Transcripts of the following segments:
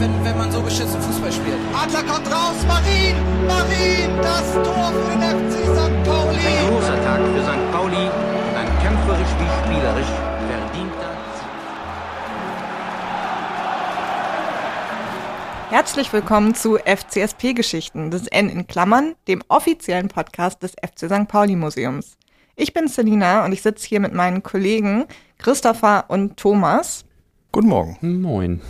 wenn, wenn man so beschissen Fußball spielt. Adler kommt raus, Marin, Marin, das Tor für den Herzlich willkommen zu FCSP-Geschichten, das N in Klammern, dem offiziellen Podcast des FC St. Pauli Museums. Ich bin Selina und ich sitze hier mit meinen Kollegen Christopher und Thomas. Guten Morgen. Moin.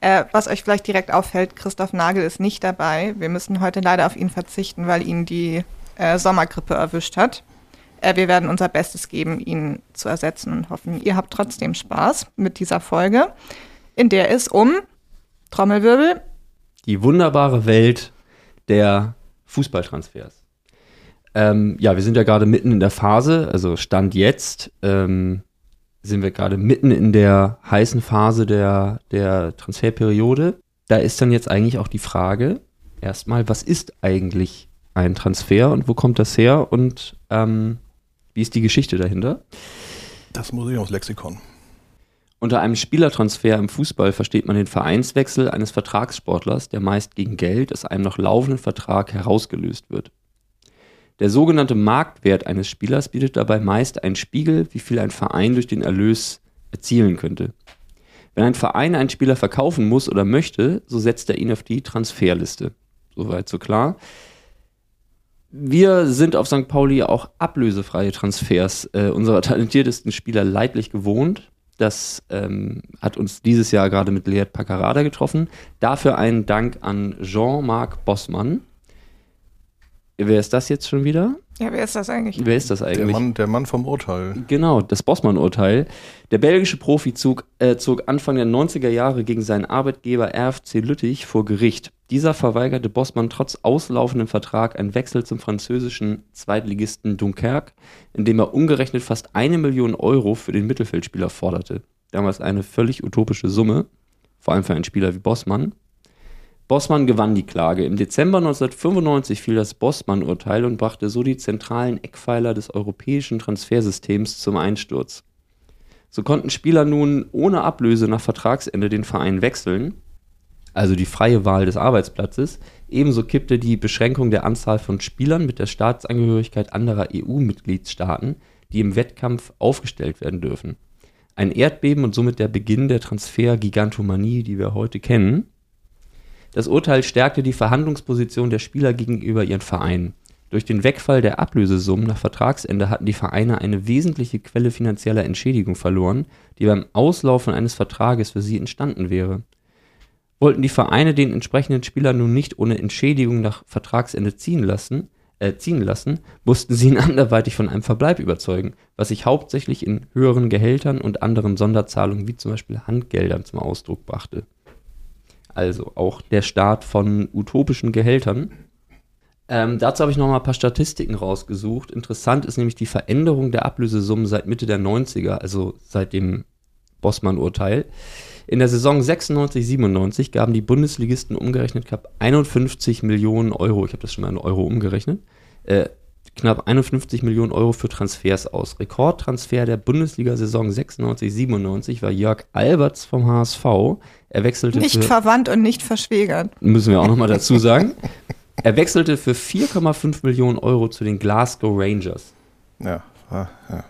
Äh, was euch vielleicht direkt auffällt, Christoph Nagel ist nicht dabei. Wir müssen heute leider auf ihn verzichten, weil ihn die äh, Sommergrippe erwischt hat. Äh, wir werden unser Bestes geben, ihn zu ersetzen und hoffen, ihr habt trotzdem Spaß mit dieser Folge, in der es um Trommelwirbel Die wunderbare Welt der Fußballtransfers. Ähm, ja, wir sind ja gerade mitten in der Phase, also Stand jetzt ähm, sind wir gerade mitten in der heißen Phase der, der Transferperiode. Da ist dann jetzt eigentlich auch die Frage, erstmal, was ist eigentlich ein Transfer und wo kommt das her und ähm, wie ist die Geschichte dahinter? Das Museumslexikon. Unter einem Spielertransfer im Fußball versteht man den Vereinswechsel eines Vertragssportlers, der meist gegen Geld aus einem noch laufenden Vertrag herausgelöst wird. Der sogenannte Marktwert eines Spielers bietet dabei meist einen Spiegel, wie viel ein Verein durch den Erlös erzielen könnte. Wenn ein Verein einen Spieler verkaufen muss oder möchte, so setzt er ihn auf die Transferliste. Soweit so klar. Wir sind auf St. Pauli auch ablösefreie Transfers äh, unserer talentiertesten Spieler leidlich gewohnt. Das ähm, hat uns dieses Jahr gerade mit Leert Paccarada getroffen. Dafür einen Dank an Jean-Marc Bossmann. Wer ist das jetzt schon wieder? Ja, wer ist das eigentlich? Wer ist das Der eigentlich? Mann, der Mann vom Urteil. Genau, das Bossmann-Urteil. Der belgische Profi zog, äh, zog Anfang der 90er Jahre gegen seinen Arbeitgeber RFC Lüttich vor Gericht. Dieser verweigerte Bossmann trotz auslaufendem Vertrag einen Wechsel zum französischen Zweitligisten Dunkerque, indem er umgerechnet fast eine Million Euro für den Mittelfeldspieler forderte. Damals eine völlig utopische Summe, vor allem für einen Spieler wie Bossmann. Bossmann gewann die Klage. Im Dezember 1995 fiel das Bossmann-Urteil und brachte so die zentralen Eckpfeiler des europäischen Transfersystems zum Einsturz. So konnten Spieler nun ohne Ablöse nach Vertragsende den Verein wechseln, also die freie Wahl des Arbeitsplatzes. Ebenso kippte die Beschränkung der Anzahl von Spielern mit der Staatsangehörigkeit anderer EU-Mitgliedstaaten, die im Wettkampf aufgestellt werden dürfen. Ein Erdbeben und somit der Beginn der Transfer-Gigantomanie, die wir heute kennen. Das Urteil stärkte die Verhandlungsposition der Spieler gegenüber ihren Vereinen. Durch den Wegfall der Ablösesummen nach Vertragsende hatten die Vereine eine wesentliche Quelle finanzieller Entschädigung verloren, die beim Auslaufen eines Vertrages für sie entstanden wäre. Wollten die Vereine den entsprechenden Spieler nun nicht ohne Entschädigung nach Vertragsende ziehen lassen, äh, ziehen lassen, mussten sie ihn anderweitig von einem Verbleib überzeugen, was sich hauptsächlich in höheren Gehältern und anderen Sonderzahlungen wie zum Beispiel Handgeldern zum Ausdruck brachte. Also auch der Start von utopischen Gehältern. Ähm, dazu habe ich noch mal ein paar Statistiken rausgesucht. Interessant ist nämlich die Veränderung der Ablösesummen seit Mitte der 90er, also seit dem Bossmann-Urteil. In der Saison 96-97 gaben die Bundesligisten umgerechnet knapp 51 Millionen Euro, ich habe das schon mal in Euro umgerechnet, äh, knapp 51 Millionen Euro für Transfers aus. Rekordtransfer der Bundesliga-Saison 96-97 war Jörg Alberts vom HSV. Er wechselte Nicht für verwandt und nicht verschwägert. müssen wir auch nochmal dazu sagen. Er wechselte für 4,5 Millionen Euro zu den Glasgow Rangers. Ja, ja, ja.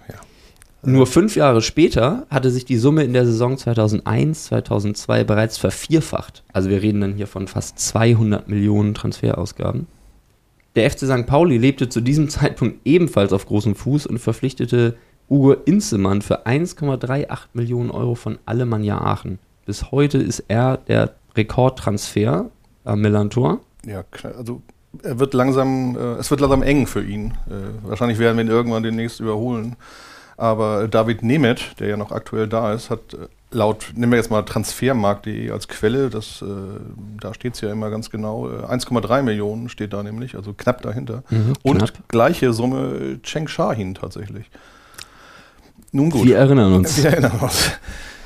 Nur fünf Jahre später hatte sich die Summe in der Saison 2001, 2002 bereits vervierfacht. Also wir reden dann hier von fast 200 Millionen Transferausgaben. Der FC St. Pauli lebte zu diesem Zeitpunkt ebenfalls auf großem Fuß und verpflichtete Ugo Insemann für 1,38 Millionen Euro von Alemannia Aachen. Bis heute ist er der Rekordtransfer am Millantor. Ja, also er wird langsam, äh, es wird langsam eng für ihn. Äh, wahrscheinlich werden wir ihn irgendwann demnächst überholen. Aber David Nemeth, der ja noch aktuell da ist, hat äh, laut, nehmen wir jetzt mal transfermarkt.de als Quelle, das, äh, da steht es ja immer ganz genau, äh, 1,3 Millionen steht da nämlich, also knapp dahinter. Mhm, Und knapp. gleiche Summe äh, Cheng Shahin tatsächlich. Nun gut. Wir erinnern uns. Wir erinnern uns.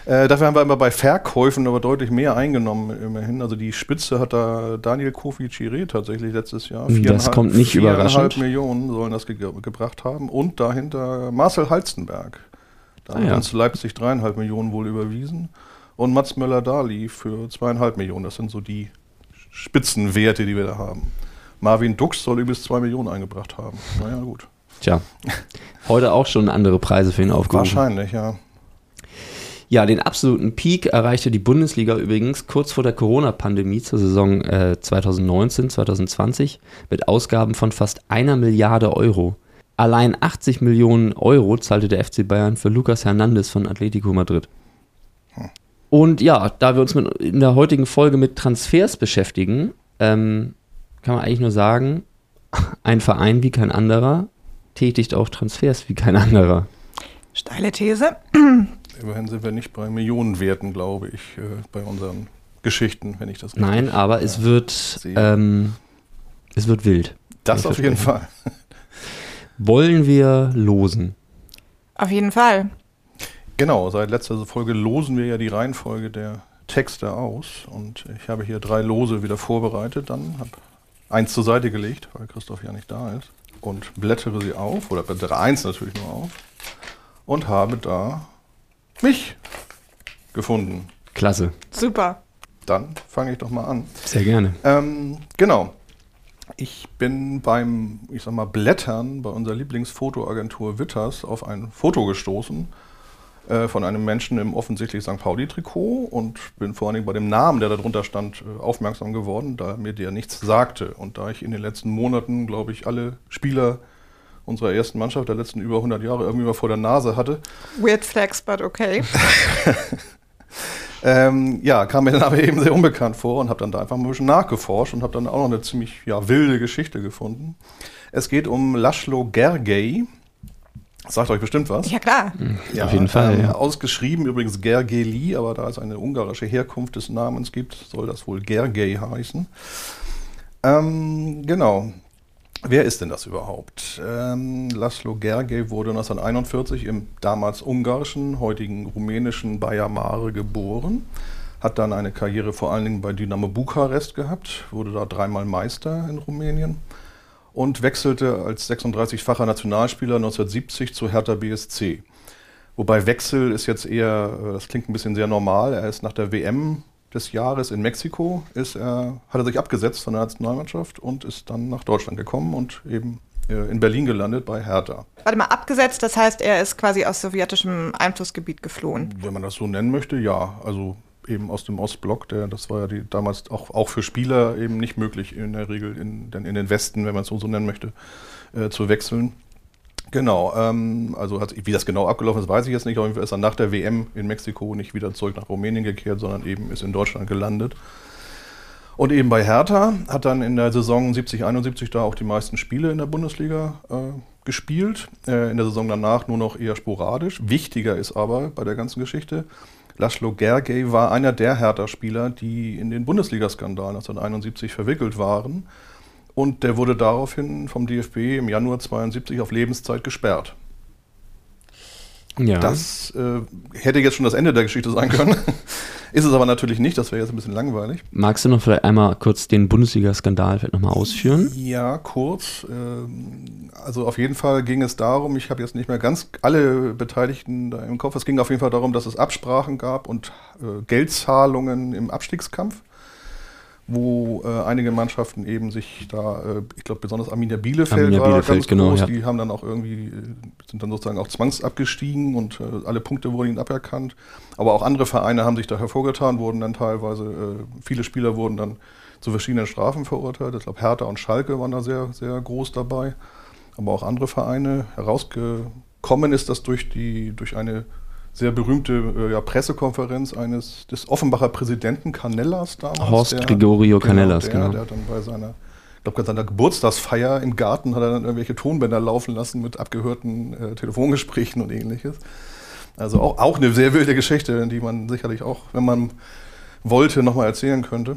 Äh, dafür haben wir immer bei Verkäufen aber deutlich mehr eingenommen, immerhin. Also die Spitze hat da Daniel Kofi Chiré tatsächlich letztes Jahr. Das Viereinhalb- kommt nicht überraschend. Millionen sollen das ge gebracht haben. Und dahinter Marcel Halstenberg. Da Ah, haben ja. uns Leipzig dreieinhalb Millionen wohl überwiesen. Und Mats Möller-Dali für zweieinhalb Millionen. Das sind so die Spitzenwerte, die wir da haben. Marvin Dux soll übrigens zwei Millionen eingebracht haben. Naja, gut. Tja, heute auch schon andere Preise für ihn aufgerufen. Wahrscheinlich, ja. Ja, den absoluten Peak erreichte die Bundesliga übrigens kurz vor der Corona-Pandemie zur Saison äh, 2019, 2020 mit Ausgaben von fast einer Milliarde Euro. Allein 80 Millionen Euro zahlte der FC Bayern für Lucas Hernandez von Atletico Madrid. Und ja, da wir uns mit, in der heutigen Folge mit Transfers beschäftigen, ähm, kann man eigentlich nur sagen, ein Verein wie kein anderer tätigt auch Transfers wie kein anderer. Steile These. Immerhin sind wir nicht bei Millionenwerten, glaube ich, äh, bei unseren Geschichten, wenn ich das richtig Nein, aber es wird sehe. ähm, es wird wild. Das auf jeden. Fall. Wollen wir losen? Auf jeden Fall. Genau, seit letzter Folge losen wir ja die Reihenfolge der Texte aus. Und ich habe hier drei Lose wieder vorbereitet. Dann habe eins zur Seite gelegt, weil Christoph ja nicht da ist. Und blättere sie auf, oder blättere eins natürlich nur auf. Und habe da mich gefunden. Klasse. Super. Dann fange ich doch mal an. Sehr gerne. Ähm, genau. Ich bin beim, ich sag mal, Blättern bei unserer Lieblingsfotoagentur Witters auf ein Foto gestoßen äh, von einem Menschen im offensichtlich St. Pauli-Trikot und bin vor allen Dingen bei dem Namen, der da drunter stand, äh, aufmerksam geworden, da mir der nichts sagte. Und da ich in den letzten Monaten, glaube ich, alle Spieler unserer ersten Mannschaft der letzten über 100 Jahre irgendwie mal vor der Nase hatte, Weird flex, but okay. Ähm, ja, kam mir dann aber eben sehr unbekannt vor und habe dann da einfach mal ein bisschen nachgeforscht und habe dann auch noch eine ziemlich ja, wilde Geschichte gefunden. Es geht um Laszlo Gergely. Sagt euch bestimmt was. Ja, klar. Auf jeden Fall, Ähm, ja. Ausgeschrieben übrigens Gergely, aber da es eine ungarische Herkunft des Namens gibt, soll das wohl Gergely heißen. Ähm, genau. Wer ist denn das überhaupt? Ähm, Laszlo Gergely wurde 1941 im damals ungarischen, heutigen rumänischen Baia Mare geboren. Hat dann eine Karriere vor allen Dingen bei Dynamo Bukarest gehabt, wurde da dreimal Meister in Rumänien und wechselte als 36-facher Nationalspieler 1970 zu Hertha BSC. Wobei Wechsel ist jetzt eher, äh, das klingt ein bisschen sehr normal. Er ist nach der WM des Jahres in Mexiko, ist er, hat er sich abgesetzt von der Nationalmannschaft und ist dann nach Deutschland gekommen und eben äh, in Berlin gelandet bei Hertha. Warte mal, abgesetzt, das heißt, er ist quasi aus sowjetischem Einflussgebiet geflohen. Wenn man das so nennen möchte, ja. Also eben aus dem Ostblock, der, das war ja die, damals auch, auch für Spieler eben nicht möglich, in der Regel in, den- in den Westen, wenn man es so, so nennen möchte, äh, zu wechseln. Genau, ähm, also hat, wie das genau abgelaufen ist, weiß ich jetzt nicht. Auf jeden Fall ist er nach der WM in Mexiko nicht wieder zurück nach Rumänien gekehrt, sondern eben ist in Deutschland gelandet. Und eben bei Hertha hat dann in der Saison 70, 71 da auch die meisten Spiele in der Bundesliga äh, gespielt. Äh, in der Saison danach nur noch eher sporadisch. Wichtiger ist aber bei der ganzen Geschichte, Laszlo Gergely war einer der Hertha-Spieler, die in den Bundesliga-Skandal 1971 verwickelt waren. Und der wurde daraufhin vom DFB im Januar 72 auf Lebenszeit gesperrt. Ja. Das äh, hätte jetzt schon das Ende der Geschichte sein können. Ist es aber natürlich nicht, das wäre jetzt ein bisschen langweilig. Magst du noch vielleicht einmal kurz den Bundesliga-Skandal vielleicht nochmal ausführen? Ja, kurz. ähm, Also auf jeden Fall ging es darum, ich habe jetzt nicht mehr ganz alle Beteiligten da im Kopf, es ging auf jeden Fall darum, dass es Absprachen gab und äh, Geldzahlungen im Abstiegskampf, wo äh, einige Mannschaften eben sich da, äh, ich glaube besonders Arminia Bielefeld Arminia war Bielefeld, ganz genau, groß, ja. die haben dann auch irgendwie, äh, sind dann sozusagen auch zwangsabgestiegen und äh, alle Punkte wurden ihnen aberkannt. Aber auch andere Vereine haben sich da hervorgetan, wurden dann teilweise, äh, viele Spieler wurden dann zu verschiedenen Strafen verurteilt. Ich glaube, Hertha und Schalke waren da sehr, sehr groß dabei. Aber auch andere Vereine. Herausgekommen ist das durch, die, durch eine sehr berühmte äh, ja, Pressekonferenz eines des Offenbacher Präsidenten Canellas damals. Horst der- Gregorio Canellas, der, genau. Der hat dann bei seiner, ich glaube, bei seiner Geburtstagsfeier im Garten hat er dann irgendwelche Tonbänder laufen lassen mit abgehörten äh, Telefongesprächen und ähnliches. Also auch, auch eine sehr wilde Geschichte, die man sicherlich auch, wenn man wollte, nochmal erzählen könnte.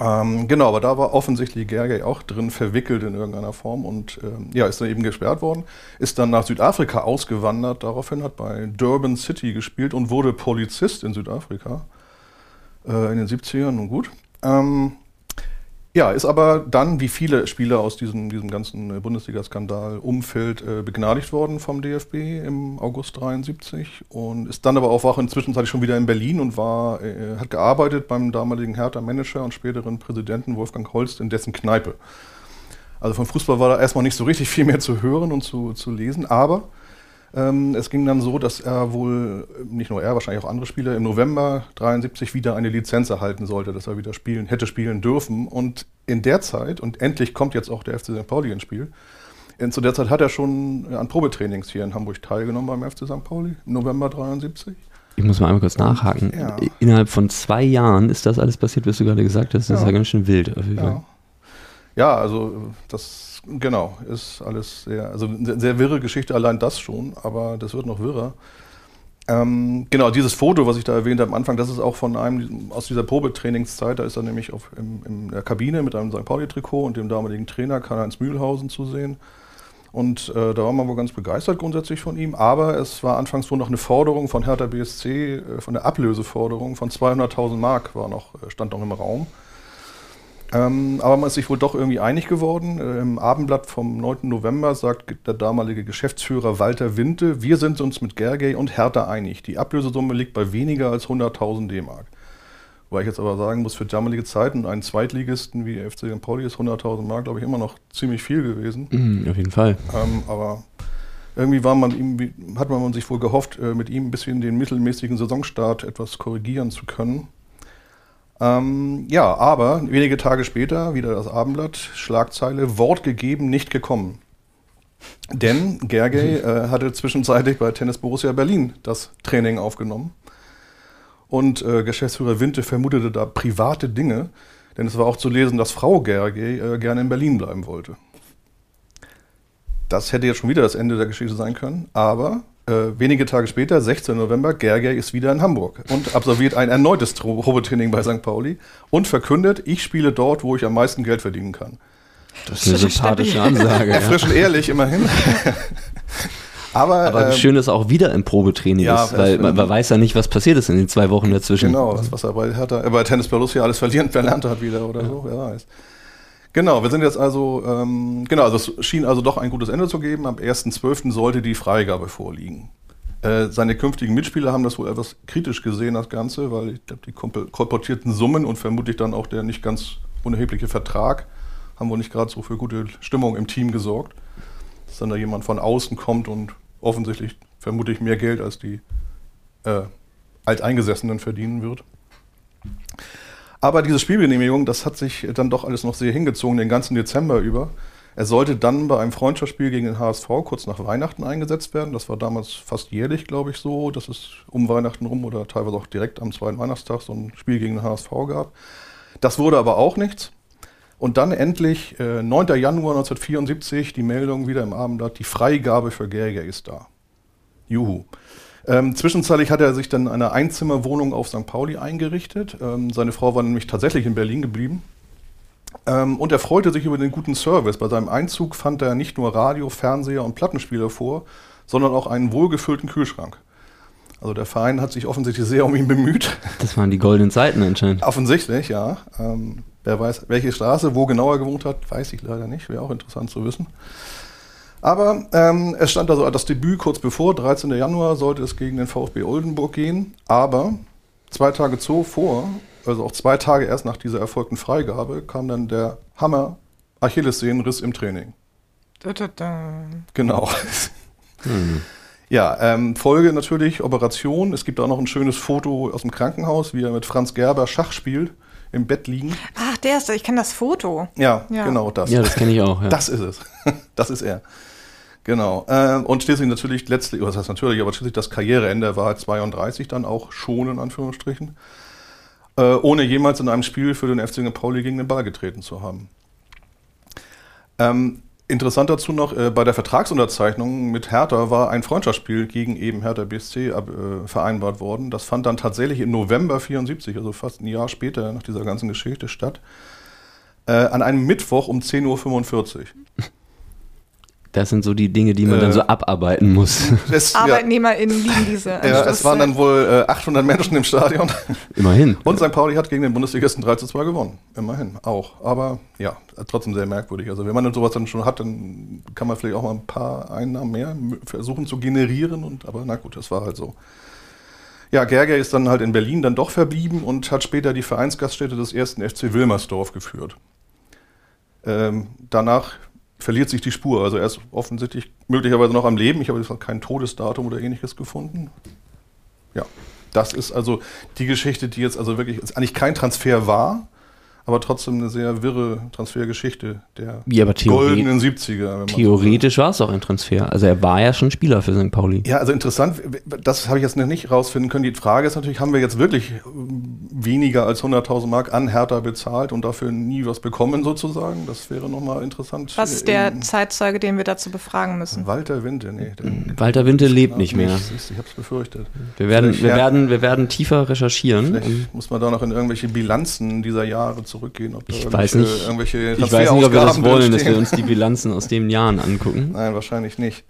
Ähm, genau, aber da war offensichtlich Gergely auch drin verwickelt in irgendeiner Form und ähm, ja, ist dann eben gesperrt worden, ist dann nach Südafrika ausgewandert, daraufhin hat bei Durban City gespielt und wurde Polizist in Südafrika äh, in den 70ern und gut. Ähm, ja, ist aber dann, wie viele Spieler aus diesem, diesem ganzen äh, Bundesliga-Skandal-Umfeld, äh, begnadigt worden vom DFB im August 73 und ist dann aber auch, auch inzwischen schon wieder in Berlin und war, äh, hat gearbeitet beim damaligen Hertha-Manager und späteren Präsidenten Wolfgang Holst in dessen Kneipe. Also von Fußball war da erstmal nicht so richtig viel mehr zu hören und zu, zu lesen, aber es ging dann so, dass er wohl, nicht nur er, wahrscheinlich auch andere Spieler, im November 73 wieder eine Lizenz erhalten sollte, dass er wieder spielen, hätte spielen dürfen. Und in der Zeit, und endlich kommt jetzt auch der FC St. Pauli ins Spiel, in, zu der Zeit hat er schon an Probetrainings hier in Hamburg teilgenommen beim FC St. Pauli, im November 73. Ich muss mal einmal kurz nachhaken. Ja. Innerhalb von zwei Jahren ist das alles passiert, was du gerade gesagt hast. Das ist Ja. ja ganz schön wild. Auf jeden Fall. Ja. Ja, also das, genau, ist alles sehr, also eine sehr wirre Geschichte, allein das schon, aber das wird noch wirrer. Ähm, genau, dieses Foto, was ich da erwähnt habe am Anfang, das ist auch von einem aus dieser Probetrainingszeit. Da ist er nämlich auf, im, in der Kabine mit einem St. Pauli-Trikot und dem damaligen Trainer Karl-Heinz Mühlhausen zu sehen. Und äh, da war man wohl ganz begeistert grundsätzlich von ihm. Aber es war anfangs wohl noch eine Forderung von Hertha BSC, äh, von der Ablöseforderung von 200.000 Mark war noch, äh, stand noch im Raum. Ähm, aber man ist sich wohl doch irgendwie einig geworden. Äh, Im Abendblatt vom 9. November sagt der damalige Geschäftsführer Walter Winte, wir sind uns mit Gergely und Hertha einig. Die Ablösesumme liegt bei weniger als 100.000 D-Mark. Wobei ich jetzt aber sagen muss, für damalige Zeiten, einen Zweitligisten wie FC St. Pauli ist 100.000 Mark, glaube ich, immer noch ziemlich viel gewesen. Mhm, auf jeden Fall. Ähm, aber irgendwie war man ihm, hat man sich wohl gehofft, äh, mit ihm ein bisschen den mittelmäßigen Saisonstart etwas korrigieren zu können. Ähm, ja, aber wenige Tage später, wieder das Abendblatt, Schlagzeile, Wort gegeben, nicht gekommen. Denn Gergely äh, hatte zwischenzeitlich bei Tennis Borussia Berlin das Training aufgenommen. Und äh, Geschäftsführer Winte vermutete da private Dinge, denn es war auch zu lesen, dass Frau Gergely äh, gerne in Berlin bleiben wollte. Das hätte jetzt schon wieder das Ende der Geschichte sein können, aber äh, wenige Tage später, 16. November, Gerger ist wieder in Hamburg und absolviert ein erneutes Probetraining bei St. Pauli und verkündet, ich spiele dort, wo ich am meisten Geld verdienen kann. Das ist eine sympathische. Ansage. ja. Frisch und ehrlich immerhin. aber Aber ähm, schön, dass er auch wieder im Probetraining ja, ist, weil man, man weiß ja nicht, was passiert ist in den zwei Wochen dazwischen. Genau, das, was er bei, Hertha, äh, bei Tennis Borussia alles verlieren, verlernt hat wieder oder so, wer weiß. Genau, wir sind jetzt also, ähm, genau, also es schien also doch ein gutes Ende zu geben. Am 1.12. sollte die Freigabe vorliegen. Äh, seine künftigen Mitspieler haben das wohl etwas kritisch gesehen, das Ganze, weil ich glaube, die kolportierten Summen und vermutlich dann auch der nicht ganz unerhebliche Vertrag haben wohl nicht gerade so für gute Stimmung im Team gesorgt. Dass dann da jemand von außen kommt und offensichtlich vermutlich mehr Geld als die äh, Alteingesessenen verdienen wird. Aber diese Spielgenehmigung, das hat sich dann doch alles noch sehr hingezogen, den ganzen Dezember über. Er sollte dann bei einem Freundschaftsspiel gegen den HSV kurz nach Weihnachten eingesetzt werden. Das war damals fast jährlich, glaube ich, so, dass es um Weihnachten rum oder teilweise auch direkt am zweiten Weihnachtstag so ein Spiel gegen den HSV gab. Das wurde aber auch nichts. Und dann endlich, äh, 9. Januar 1974, die Meldung wieder im Abendblatt, die Freigabe für Gerger ist da. Juhu. Ähm, zwischenzeitlich hat er sich dann eine Einzimmerwohnung auf St. Pauli eingerichtet. Ähm, seine Frau war nämlich tatsächlich in Berlin geblieben. Ähm, und er freute sich über den guten Service. Bei seinem Einzug fand er nicht nur Radio, Fernseher und Plattenspieler vor, sondern auch einen wohlgefüllten Kühlschrank. Also der Verein hat sich offensichtlich sehr um ihn bemüht. Das waren die goldenen Zeiten anscheinend. Offensichtlich, ja. Ähm, wer weiß, welche Straße, wo genau er gewohnt hat, weiß ich leider nicht. Wäre auch interessant zu wissen. Aber ähm, es stand also das Debüt kurz bevor, 13. Januar sollte es gegen den VfB Oldenburg gehen. Aber zwei Tage zuvor, also auch zwei Tage erst nach dieser erfolgten Freigabe, kam dann der Hammer Achillessehnenriss im Training. Da, da, da. Genau. Ja, ähm, Folge natürlich Operation. Es gibt auch noch ein schönes Foto aus dem Krankenhaus, wie er mit Franz Gerber Schach spielt, im Bett liegen. Ach, der ist, ich kenne das Foto. Ja, Ja. genau das. Ja, das kenne ich auch. Ja. Das ist es. Das ist er. Genau. Ähm, und schließlich natürlich letztlich, was heißt natürlich, aber schließlich das Karriereende, er war halt 32 dann auch schon in Anführungsstrichen, äh, ohne jemals in einem Spiel für den FC St. Pauli gegen den Ball getreten zu haben. Ähm, Interessant dazu noch, äh, bei der Vertragsunterzeichnung mit Hertha war ein Freundschaftsspiel gegen eben Hertha BSC ab, äh, vereinbart worden. Das fand dann tatsächlich im November 74, also fast ein Jahr später nach dieser ganzen Geschichte statt, äh, an einem Mittwoch um 10.45 Uhr. Das sind so die Dinge, die man Äh, dann so abarbeiten muss. Es, ArbeitnehmerInnen lieben diese ja, es waren dann wohl äh, 800 Menschen im Stadion. Immerhin. Und St. Pauli hat gegen den Bundesligisten 3 zu 2 gewonnen. Immerhin auch. Aber ja, trotzdem sehr merkwürdig. Also wenn man dann sowas dann schon hat, dann kann man vielleicht auch mal ein paar Einnahmen mehr versuchen zu generieren. Und, aber na gut, das war halt so. Ja, Gerger ist dann halt in Berlin dann doch verblieben und hat später die Vereinsgaststätte des ersten FC Wilmersdorf geführt. Ähm, danach verliert sich die Spur. Also er ist offensichtlich möglicherweise noch am Leben. Ich habe jetzt noch kein Todesdatum oder ähnliches gefunden. Ja, das ist also die Geschichte, die jetzt also wirklich eigentlich kein Transfer war, aber trotzdem eine sehr wirre Transfergeschichte der Ja, goldenen 70er. wenn man so theoretisch war es auch ein Transfer. Also er war ja schon Spieler für St. Pauli. Ja, also interessant, das habe ich jetzt noch nicht rausfinden können. Die Frage ist natürlich, haben wir jetzt wirklich ähm, weniger als 100.000 Mark an Hertha bezahlt und dafür nie was bekommen sozusagen? Das wäre nochmal interessant. Was ist der In- Zeitzeuge, den wir dazu befragen müssen? Walter Winde, nee. Walter Winte lebt nicht mehr. Du, Ich habe es befürchtet. Wir werden, Vielleicht- wir werden, wir werden tiefer recherchieren. Vielleicht muss man da noch in irgendwelche Bilanzen dieser Jahre zurückgehen. Ob da Ich irgendwelche- weiß nicht. Irgendwelche Ich weiß nicht, ob wir das wollen, dass wir uns die Bilanzen aus den Jahren angucken. Nein, wahrscheinlich nicht.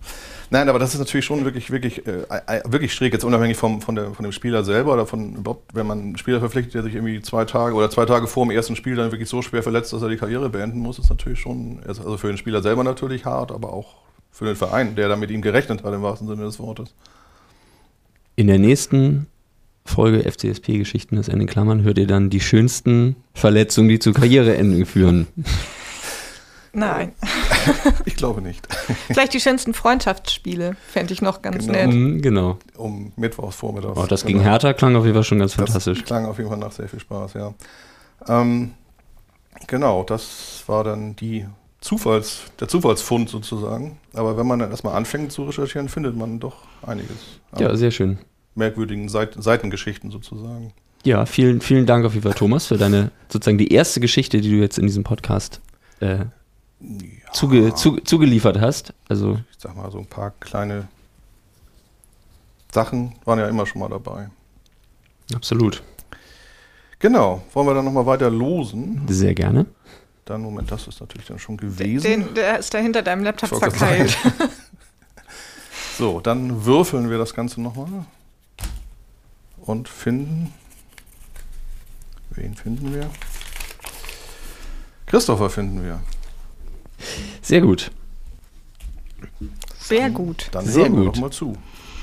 Nein, aber das ist natürlich schon wirklich, wirklich, äh, wirklich schräg, jetzt unabhängig vom, von, der, von dem Spieler selber oder von überhaupt, wenn man einen Spieler verpflichtet, der sich irgendwie zwei Tage oder zwei Tage vor dem ersten Spiel dann wirklich so schwer verletzt, dass er die Karriere beenden muss, ist natürlich schon, also für den Spieler selber natürlich hart, aber auch für den Verein, der da mit ihm gerechnet hat, im wahrsten Sinne des Wortes. In der nächsten Folge FCSP-Geschichten, das Ende Klammern, hört ihr dann die schönsten Verletzungen, die zu Karriereenden führen. Nein. Ich glaube nicht. Vielleicht die schönsten Freundschaftsspiele, fände ich noch ganz Genau. nett. Mhm, genau. Um Mittwochs vormittags. Oh, das gegen Hertha klang auf jeden Fall schon ganz fantastisch. Das klang auf jeden Fall nach sehr viel Spaß, ja. Ähm, genau, das war dann die Zufalls, der Zufallsfund sozusagen. Aber wenn man dann erstmal anfängt zu recherchieren, findet man doch einiges. Ja, sehr schön. Merkwürdigen Seit Seitengeschichten sozusagen. Ja, vielen, vielen Dank auf jeden Fall, Thomas, für deine sozusagen die erste Geschichte, die du jetzt in diesem Podcast äh, zuge, zu, zugeliefert hast. Also Ich sag mal, so ein paar kleine Sachen waren ja immer schon mal dabei. absolut. Genau, wollen wir dann nochmal weiter losen? Sehr gerne. Dann, Moment, das ist natürlich dann schon gewesen. Den, der ist da hinter deinem Laptop verkeilt. So, dann würfeln wir das Ganze nochmal und finden. Wen finden wir? Christopher finden wir. Sehr gut. Sehr gut. Dann Sehr hören wir gut. doch mal zu.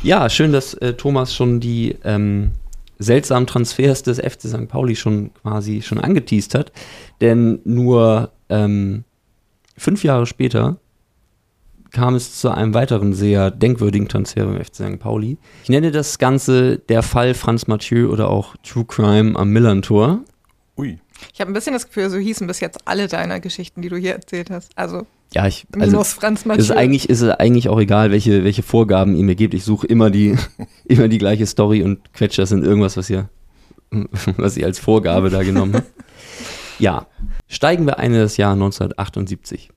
Ja, schön, dass äh, Thomas schon die ähm, seltsamen Transfers des FC St. Pauli schon quasi schon angeteased hat. Denn nur ähm, fünf Jahre später kam es zu einem weiteren sehr denkwürdigen Transfer beim FC St. Pauli. Ich nenne das Ganze der Fall Franz Mathieu oder auch True Crime am Millantor. Ui. Ich habe ein bisschen das Gefühl, so hießen bis jetzt alle deiner Geschichten, die du hier erzählt hast. Also Ja, ich also, minus Franz Mathieu. ist eigentlich ist es eigentlich auch egal, welche welche Vorgaben ihr mir gebt. Ich suche immer die immer die gleiche Story und quetsche das in irgendwas, was ihr was ihr als Vorgabe da genommen habt. Ja, steigen wir ein in das Jahr 1978.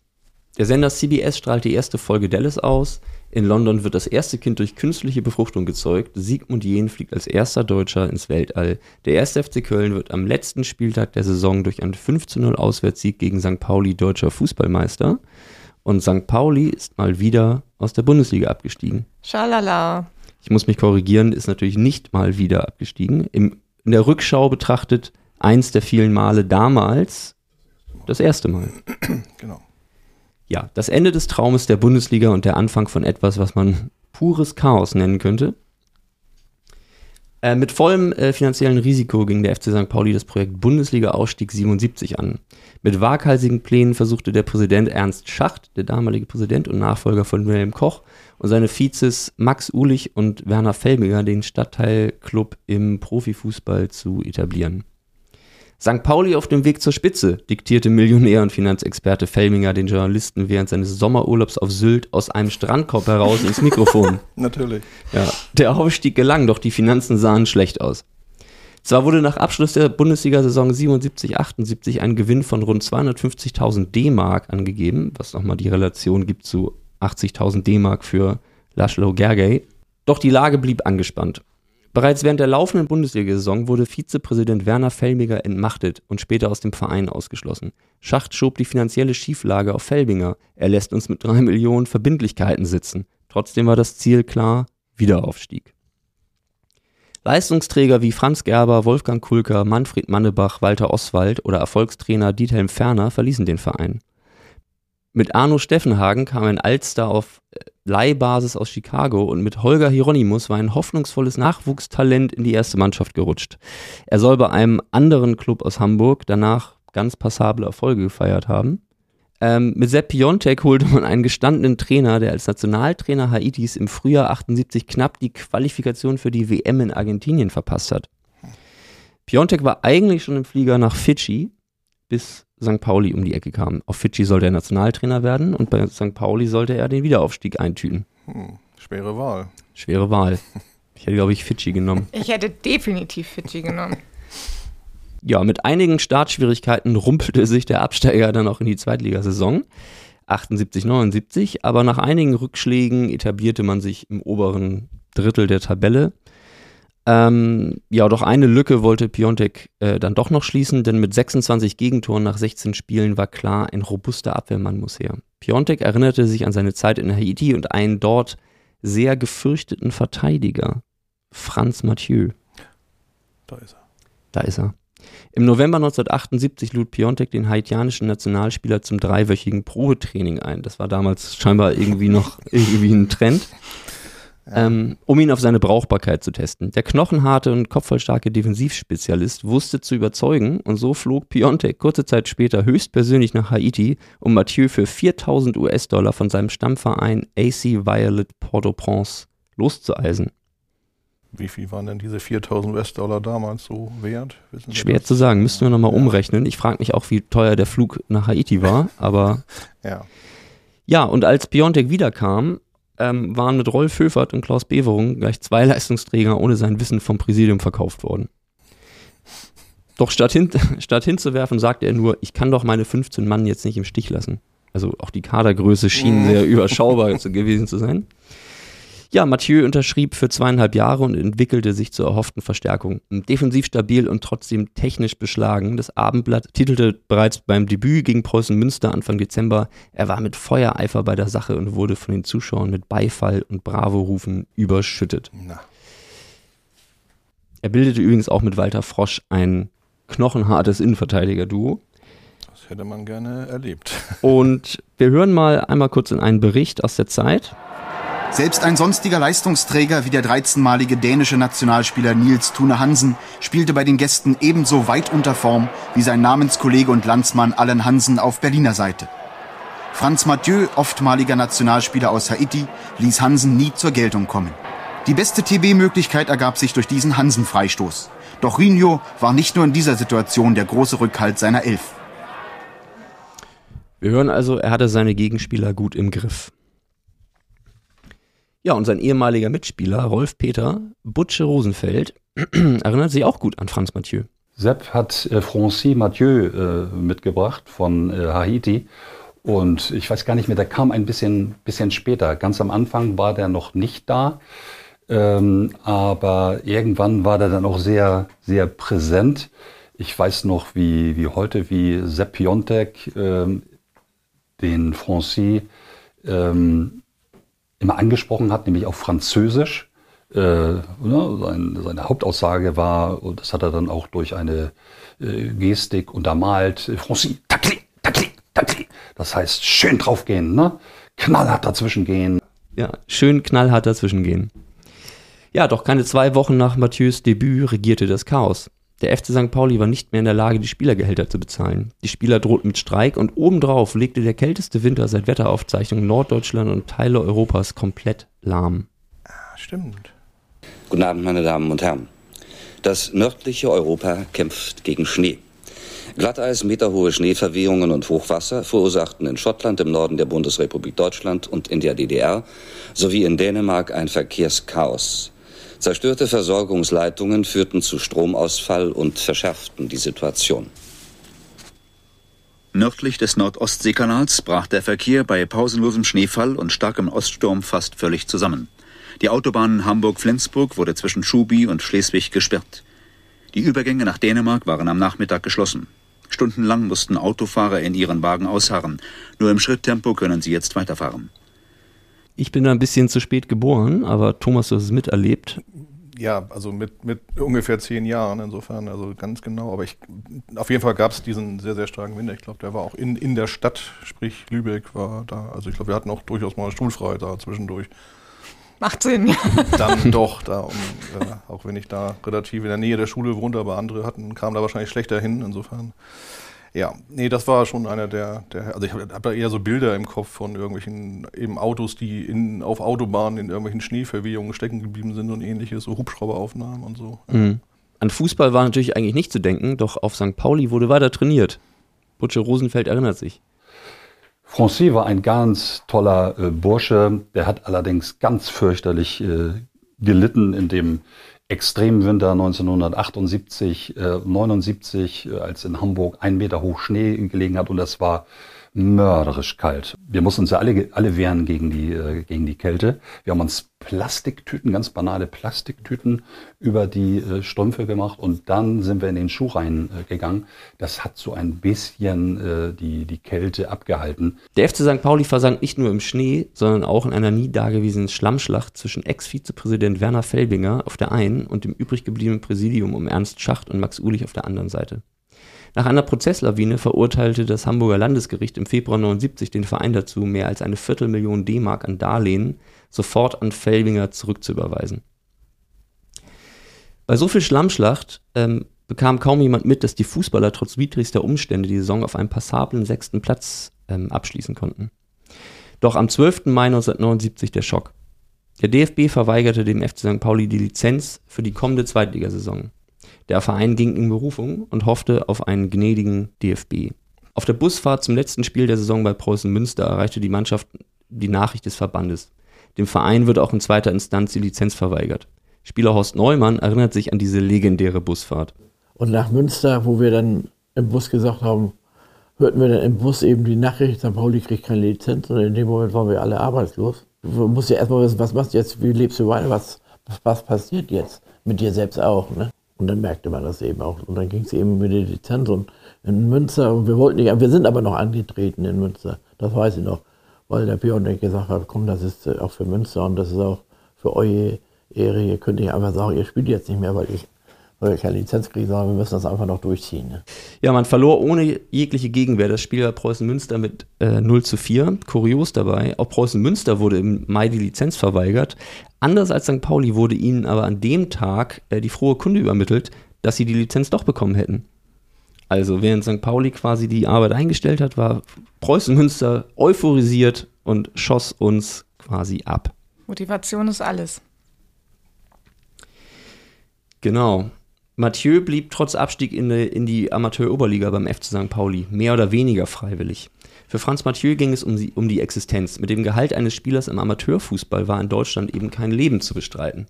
Der Sender CBS strahlt die erste Folge Dallas aus. In London wird das erste Kind durch künstliche Befruchtung gezeugt. Sigmund Jähn fliegt als erster Deutscher ins Weltall. Der erste FC Köln wird am letzten Spieltag der Saison durch einen 5-0 Auswärtssieg gegen St. Pauli deutscher Fußballmeister. Und St. Pauli ist mal wieder aus der Bundesliga abgestiegen. Schalala. Ich muss mich korrigieren, ist natürlich nicht mal wieder abgestiegen. Im, in der Rückschau betrachtet eins der vielen Male damals das erste Mal. Genau. Ja, das Ende des Traumes der Bundesliga und der Anfang von etwas, was man pures Chaos nennen könnte. Äh, mit vollem äh, finanziellen Risiko ging der FC St. Pauli das Projekt Bundesliga-Ausstieg 77 an. Mit waghalsigen Plänen versuchte der Präsident Ernst Schacht, der damalige Präsident und Nachfolger von Wilhelm Koch, und seine Vizes Max Ulich und Werner Felbinger den Stadtteilclub im Profifußball zu etablieren. St. Pauli auf dem Weg zur Spitze, diktierte Millionär und Finanzexperte Felminger den Journalisten während seines Sommerurlaubs auf Sylt aus einem Strandkorb heraus ins Mikrofon. Natürlich. Ja, der Aufstieg gelang, doch die Finanzen sahen schlecht aus. Zwar wurde nach Abschluss der Bundesliga-Saison 77-78 ein Gewinn von rund 250.000 D-Mark angegeben, was nochmal die Relation gibt zu 80.000 D-Mark für Laszlo Gergely. Doch die Lage blieb angespannt. Bereits während der laufenden Bundesliga-Saison wurde Vizepräsident Werner Felbinger entmachtet und später aus dem Verein ausgeschlossen. Schacht schob die finanzielle Schieflage auf Felbinger. Er lässt uns mit drei Millionen Verbindlichkeiten sitzen. Trotzdem war das Ziel klar, Wiederaufstieg. Leistungsträger wie Franz Gerber, Wolfgang Kulker, Manfred Mannebach, Walter Oswald oder Erfolgstrainer Diethelm Ferner verließen den Verein. Mit Arno Steffenhagen kam ein Alster auf Leihbasis aus Chicago und mit Holger Hieronymus war ein hoffnungsvolles Nachwuchstalent in die erste Mannschaft gerutscht. Er soll bei einem anderen Club aus Hamburg danach ganz passable Erfolge gefeiert haben. Ähm, mit Sepp Piontek holte man einen gestandenen Trainer, der als Nationaltrainer Haitis im Frühjahr 78 knapp die Qualifikation für die WM in Argentinien verpasst hat. Piontek war eigentlich schon im Flieger nach Fidschi, bis St. Pauli um die Ecke kam. Auf Fidschi sollte er Nationaltrainer werden und bei St. Pauli sollte er den Wiederaufstieg eintüten. Hm, schwere Wahl. Schwere Wahl. Ich hätte, glaube ich, Fidschi genommen. Ich hätte definitiv Fidschi genommen. Ja, mit einigen Startschwierigkeiten rumpelte sich der Absteiger dann auch in die Zweitligasaison. 78, 79, aber nach einigen Rückschlägen etablierte man sich im oberen Drittel der Tabelle. Ähm, ja, doch eine Lücke wollte Piontek äh, dann doch noch schließen, denn mit 26 Gegentoren nach 16 Spielen war klar, ein robuster Abwehrmann muss her. Piontek erinnerte sich an seine Zeit in Haiti und einen dort sehr gefürchteten Verteidiger, Franz Mathieu. Da ist er. Da ist er. Im November 1978 lud Piontek den haitianischen Nationalspieler zum dreiwöchigen Probetraining ein. Das war damals scheinbar irgendwie noch irgendwie ein Trend. Ähm, um ihn auf seine Brauchbarkeit zu testen. Der knochenharte und kopfballstarke Defensivspezialist wusste zu überzeugen und so flog Piontek kurze Zeit später höchstpersönlich nach Haiti, um Mathieu für 4000 US-Dollar von seinem Stammverein AC Violet Port-au-Prince loszueisen. Wie viel waren denn diese 4000 US-Dollar damals so wert? Schwer das? zu sagen, müssten wir nochmal Ja. umrechnen. Ich frage mich auch, wie teuer der Flug nach Haiti war, aber Ja. ja, und als Piontek wiederkam, ähm, waren mit Rolf Höfert und Klaus Beverung gleich zwei Leistungsträger ohne sein Wissen vom Präsidium verkauft worden. Doch statt, hin, statt hinzuwerfen, sagte er nur, ich kann doch meine 15 Mann jetzt nicht im Stich lassen. Also auch die Kadergröße schien sehr überschaubar gewesen zu sein. Ja, Mathieu unterschrieb für zweieinhalb Jahre und entwickelte sich zur erhofften Verstärkung. Defensiv stabil und trotzdem technisch beschlagen. Das Abendblatt titelte bereits beim Debüt gegen Preußen Münster Anfang Dezember, er war mit Feuereifer bei der Sache und wurde von den Zuschauern mit Beifall und Bravo-Rufen überschüttet. Na. Er bildete übrigens auch mit Walter Frosch ein knochenhartes Innenverteidiger-Duo. Das hätte man gerne erlebt. Und wir hören mal einmal kurz in einen Bericht aus der Zeit. Selbst ein sonstiger Leistungsträger wie der 13-malige dänische Nationalspieler Nils Thune Hansen spielte bei den Gästen ebenso weit unter Form wie sein Namenskollege und Landsmann Allen Hansen auf Berliner Seite. Franz Mathieu, oftmaliger Nationalspieler aus Haiti, ließ Hansen nie zur Geltung kommen. Die beste TB-Möglichkeit ergab sich durch diesen Hansen-Freistoß. Doch Rinho war nicht nur in dieser Situation der große Rückhalt seiner Elf. Wir hören also, er hatte seine Gegenspieler gut im Griff. Ja, und sein ehemaliger Mitspieler, Rolf Peter Butsche Rosenfeld, erinnert sich auch gut an Franz Mathieu. Sepp hat äh, Francis Mathieu äh, mitgebracht von äh, Haiti. Und ich weiß gar nicht mehr, der kam ein bisschen, bisschen später. Ganz am Anfang war der noch nicht da. Ähm, aber irgendwann war der dann auch sehr, sehr präsent. Ich weiß noch, wie, wie heute, wie Sepp Piontek ähm, den Francis ähm, immer angesprochen hat, nämlich auf Französisch. Äh, ne, sein, seine Hauptaussage war, und das hat er dann auch durch eine äh, Gestik untermalt, Francis, tacli, tacli, tacli. Das heißt, schön draufgehen, ne? knallhart dazwischen gehen. Ja, schön knallhart dazwischen gehen. Ja, doch keine zwei Wochen nach Mathieu's Debüt regierte das Chaos. Der FC St. Pauli war nicht mehr in der Lage, die Spielergehälter zu bezahlen. Die Spieler drohten mit Streik und obendrauf legte der kälteste Winter seit Wetteraufzeichnungen Norddeutschland und Teile Europas komplett lahm. Stimmt. Guten Abend, meine Damen und Herren. Das nördliche Europa kämpft gegen Schnee. Glatteis, meterhohe Schneeverwehungen und Hochwasser verursachten in Schottland, im Norden der Bundesrepublik Deutschland und in der DDR sowie in Dänemark ein Verkehrschaos. Zerstörte Versorgungsleitungen führten zu Stromausfall und verschärften die Situation. Nördlich des Nordostseekanals brach der Verkehr bei pausenlosem Schneefall und starkem Oststurm fast völlig zusammen. Die Autobahn Hamburg-Flensburg wurde zwischen Schubi und Schleswig gesperrt. Die Übergänge nach Dänemark waren am Nachmittag geschlossen. Stundenlang mussten Autofahrer in ihren Wagen ausharren. Nur im Schritttempo können sie jetzt weiterfahren. Ich bin da ein bisschen zu spät geboren, aber Thomas, du hast es miterlebt. Ja, also mit, mit ungefähr zehn Jahren insofern, also ganz genau. Aber ich, auf jeden Fall gab es diesen sehr, sehr starken Winter. Ich glaube, der war auch in, in der Stadt, sprich Lübeck war da. Also ich glaube, wir hatten auch durchaus mal schulfrei da zwischendurch. Macht Sinn, ja. Dann doch, da, um, äh, auch wenn ich da relativ in der Nähe der Schule wohnte, aber andere hatten, kamen da wahrscheinlich schlechter hin, insofern. Ja, nee, das war schon einer der, der also ich habe hab da eher so Bilder im Kopf von irgendwelchen eben Autos, die in, auf Autobahnen in irgendwelchen Schneeverwehungen stecken geblieben sind und ähnliches, so Hubschrauberaufnahmen und so. Mhm. An Fußball war natürlich eigentlich nicht zu denken, doch auf St. Pauli wurde weiter trainiert. Butcher Rosenfeld erinnert sich. Francis war ein ganz toller äh, Bursche, der hat allerdings ganz fürchterlich äh, gelitten in dem Extremwinter 1978, äh, 79, äh, als in Hamburg ein Meter hoch Schnee gelegen hat und das war mörderisch kalt. Wir mussten uns ja alle, alle wehren gegen die, äh, gegen die Kälte. Wir haben uns Plastiktüten, ganz banale Plastiktüten über die äh, Strümpfe gemacht und dann sind wir in den Schuh reingegangen. Äh, das hat so ein bisschen äh, die, die Kälte abgehalten. Der FC St. Pauli versank nicht nur im Schnee, sondern auch in einer nie dagewesenen Schlammschlacht zwischen Ex-Vizepräsident Werner Felbinger auf der einen und dem übrig gebliebenen Präsidium um Ernst Schacht und Max Ulich auf der anderen Seite. Nach einer Prozesslawine verurteilte das Hamburger Landesgericht im Februar 79 den Verein dazu, mehr als eine Viertelmillion D-Mark an Darlehen sofort an Felbinger zurückzuüberweisen. Bei so viel Schlammschlacht ähm, bekam kaum jemand mit, dass die Fußballer trotz widrigster Umstände die Saison auf einem passablen sechsten Platz ähm, abschließen konnten. Doch am 12. Mai 1979 der Schock. Der DFB verweigerte dem FC St. Pauli die Lizenz für die kommende Zweitligasaison. Der Verein ging in Berufung und hoffte auf einen gnädigen DFB. Auf der Busfahrt zum letzten Spiel der Saison bei Preußen Münster erreichte die Mannschaft die Nachricht des Verbandes. Dem Verein wird auch in zweiter Instanz die Lizenz verweigert. Spieler Horst Neumann erinnert sich an diese legendäre Busfahrt. Und nach Münster, wo wir dann im Bus gesagt haben, hörten wir dann im Bus eben die Nachricht, St. Pauli kriegt keine Lizenz und in dem Moment waren wir alle arbeitslos. Du musst ja erstmal wissen, was machst du jetzt, wie lebst du weiter, was, was passiert jetzt? Mit dir selbst auch, ne? Und dann merkte man das eben auch. Und dann ging es eben mit der Lizenz und in Münster. Und wir wollten nicht, wir sind aber noch angetreten in Münster. Das weiß ich noch. Weil der Pionek gesagt hat, komm, das ist äh, auch für Münster und das ist auch für eure Ehre. Ihr könnt nicht einfach sagen, ihr spielt jetzt nicht mehr, weil ich wir keine Lizenz kriegen, sondern wir müssen das einfach noch durchziehen. Ne? Ja, man verlor ohne jegliche Gegenwehr das Spiel bei Preußen Münster mit äh, 0 zu 4. Kurios dabei, auch Preußen Münster wurde im Mai die Lizenz verweigert. Anders als St. Pauli wurde ihnen aber an dem Tag äh, die frohe Kunde übermittelt, dass sie die Lizenz doch bekommen hätten. Also während St. Pauli quasi die Arbeit eingestellt hat, war Preußen Münster euphorisiert und schoss uns quasi ab. Motivation ist alles. Genau. Mathieu blieb trotz Abstieg in die, in die Amateur-Oberliga beim FC St. Pauli, mehr oder weniger freiwillig. Für Franz Mathieu ging es um um die Existenz. Mit dem Gehalt eines Spielers im Amateurfußball war in Deutschland eben kein Leben zu bestreiten.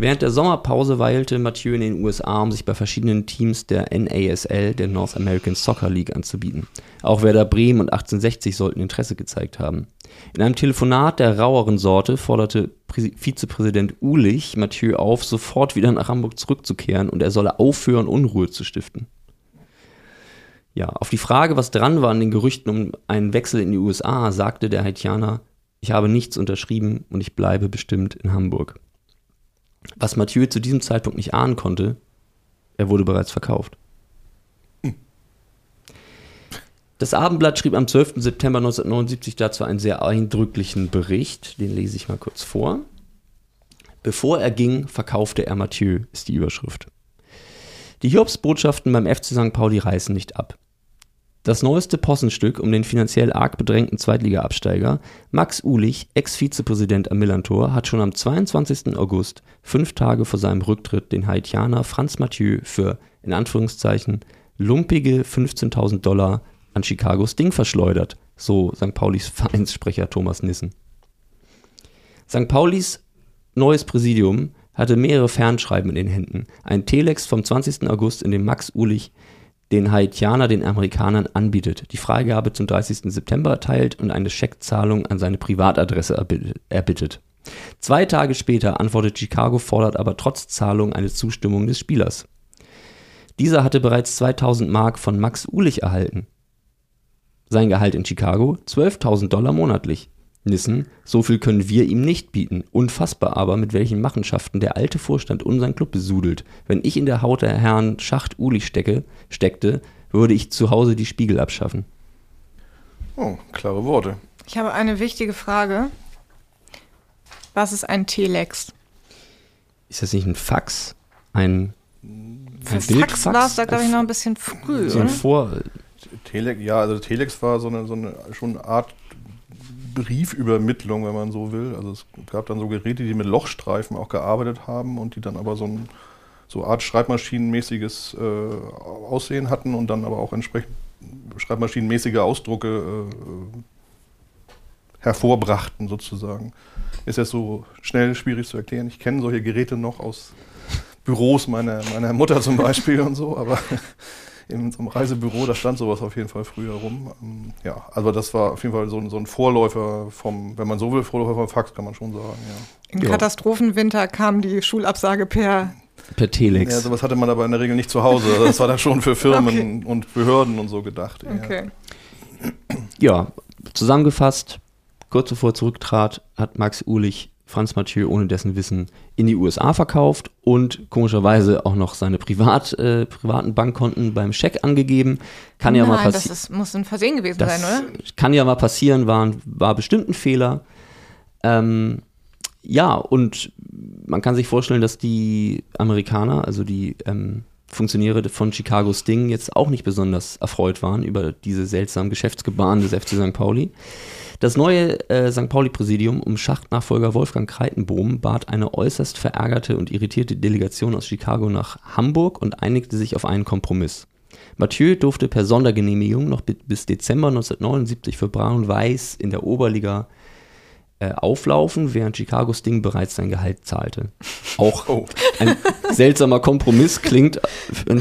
Während der Sommerpause weilte Mathieu in den USA, um sich bei verschiedenen Teams der NASL, der North American Soccer League, anzubieten. Auch Werder Bremen und 1860 sollten Interesse gezeigt haben. In einem Telefonat der raueren Sorte forderte Vizepräsident Ulich Mathieu auf, sofort wieder nach Hamburg zurückzukehren und er solle aufhören, Unruhe zu stiften. Ja, auf die Frage, was dran war an den Gerüchten um einen Wechsel in die USA, sagte der Haitianer, ich habe nichts unterschrieben und ich bleibe bestimmt in Hamburg. Was Mathieu zu diesem Zeitpunkt nicht ahnen konnte, er wurde bereits verkauft. Das Abendblatt schrieb am 12. September 1979 dazu einen sehr eindrücklichen Bericht, den lese ich mal kurz vor. Bevor er ging, verkaufte er Mathieu, ist die Überschrift. Die Hiobsbotschaften beim FC St. Pauli reißen nicht ab. Das neueste Possenstück um den finanziell arg bedrängten Zweitliga-Absteiger, Max Ulich, Ex-Vizepräsident am Millantor, hat schon am 22. August, fünf Tage vor seinem Rücktritt, den Haitianer Franz Mathieu für, in Anführungszeichen, lumpige 15.000 Dollar an Chicagos Ding verschleudert, so St. Paulis Vereinssprecher Thomas Nissen. St. Paulis neues Präsidium hatte mehrere Fernschreiben in den Händen. Ein Telex vom 20. August, in dem Max Ulich den Haitianer den Amerikanern anbietet, die Freigabe zum 30. September erteilt und eine Scheckzahlung an seine Privatadresse erbittet. Zwei Tage später antwortet Chicago, fordert aber trotz Zahlung eine Zustimmung des Spielers. Dieser hatte bereits 2000 Mark von Max Ulich erhalten. Sein Gehalt in Chicago 12.000 Dollar monatlich. Nissen, so viel können wir ihm nicht bieten. Unfassbar aber, mit welchen Machenschaften der alte Vorstand unseren Club besudelt. Wenn ich in der Haut der Herrn Schacht Ulich stecke, steckte, würde ich zu Hause die Spiegel abschaffen. Oh, klare Worte. Ich habe eine wichtige Frage. Was ist ein Telex? Ist das nicht ein Fax? Ein, Für ein Fax war es da, glaube ich, noch ein bisschen früh. So ein? Vor Telex, ja, also Telex war so eine, so eine schon eine Art Briefübermittlung, wenn man so will. Also es gab dann so Geräte, die mit Lochstreifen auch gearbeitet haben und die dann aber so ein so Art Schreibmaschinenmäßiges äh, Aussehen hatten und dann aber auch entsprechend Schreibmaschinenmäßige Ausdrucke äh, hervorbrachten sozusagen. Ist jetzt so schnell schwierig zu erklären. Ich kenne solche Geräte noch aus Büros meiner, meiner Mutter zum Beispiel und so, aber in so einem Reisebüro, da stand sowas auf jeden Fall früher rum. Ähm, Ja, also das war auf jeden Fall so, ein- so ein Vorläufer vom, wenn man so will, Vorläufer vom Fax, kann man schon sagen, ja. Im Katastrophenwinter kam die Schulabsage per. per Telex. Ja, sowas hatte man aber in der Regel nicht zu Hause. Das war dann schon für Firmen und Behörden und so gedacht. eher. Okay. Ja, zusammengefasst, kurz bevor er zurücktrat, hat Max Ulich Franz Mathieu ohne dessen Wissen in die USA verkauft und komischerweise auch noch seine Privat, äh, privaten Bankkonten beim Scheck angegeben. Kann ja mal Nein, das passieren. ist, muss ein Versehen gewesen Das sein, oder? kann ja mal passieren, war, war bestimmt ein Fehler. Ähm, ja, und man kann sich vorstellen, dass die Amerikaner, also die ähm, Funktionäre von Chicago Sting, jetzt auch nicht besonders erfreut waren über diese seltsamen Geschäftsgebaren des FC St. Pauli. Das neue äh, St. Pauli-Präsidium um Schachtnachfolger Wolfgang Kreitenbohm bat eine äußerst verärgerte und irritierte Delegation aus Chicago nach Hamburg und einigte sich auf einen Kompromiss. Mathieu durfte per Sondergenehmigung noch bi- bis Dezember 1979 für Braun-Weiß in der Oberliga äh, auflaufen, während Chicago Sting bereits sein Gehalt zahlte. Auch Oh. ein seltsamer Kompromiss klingt äh,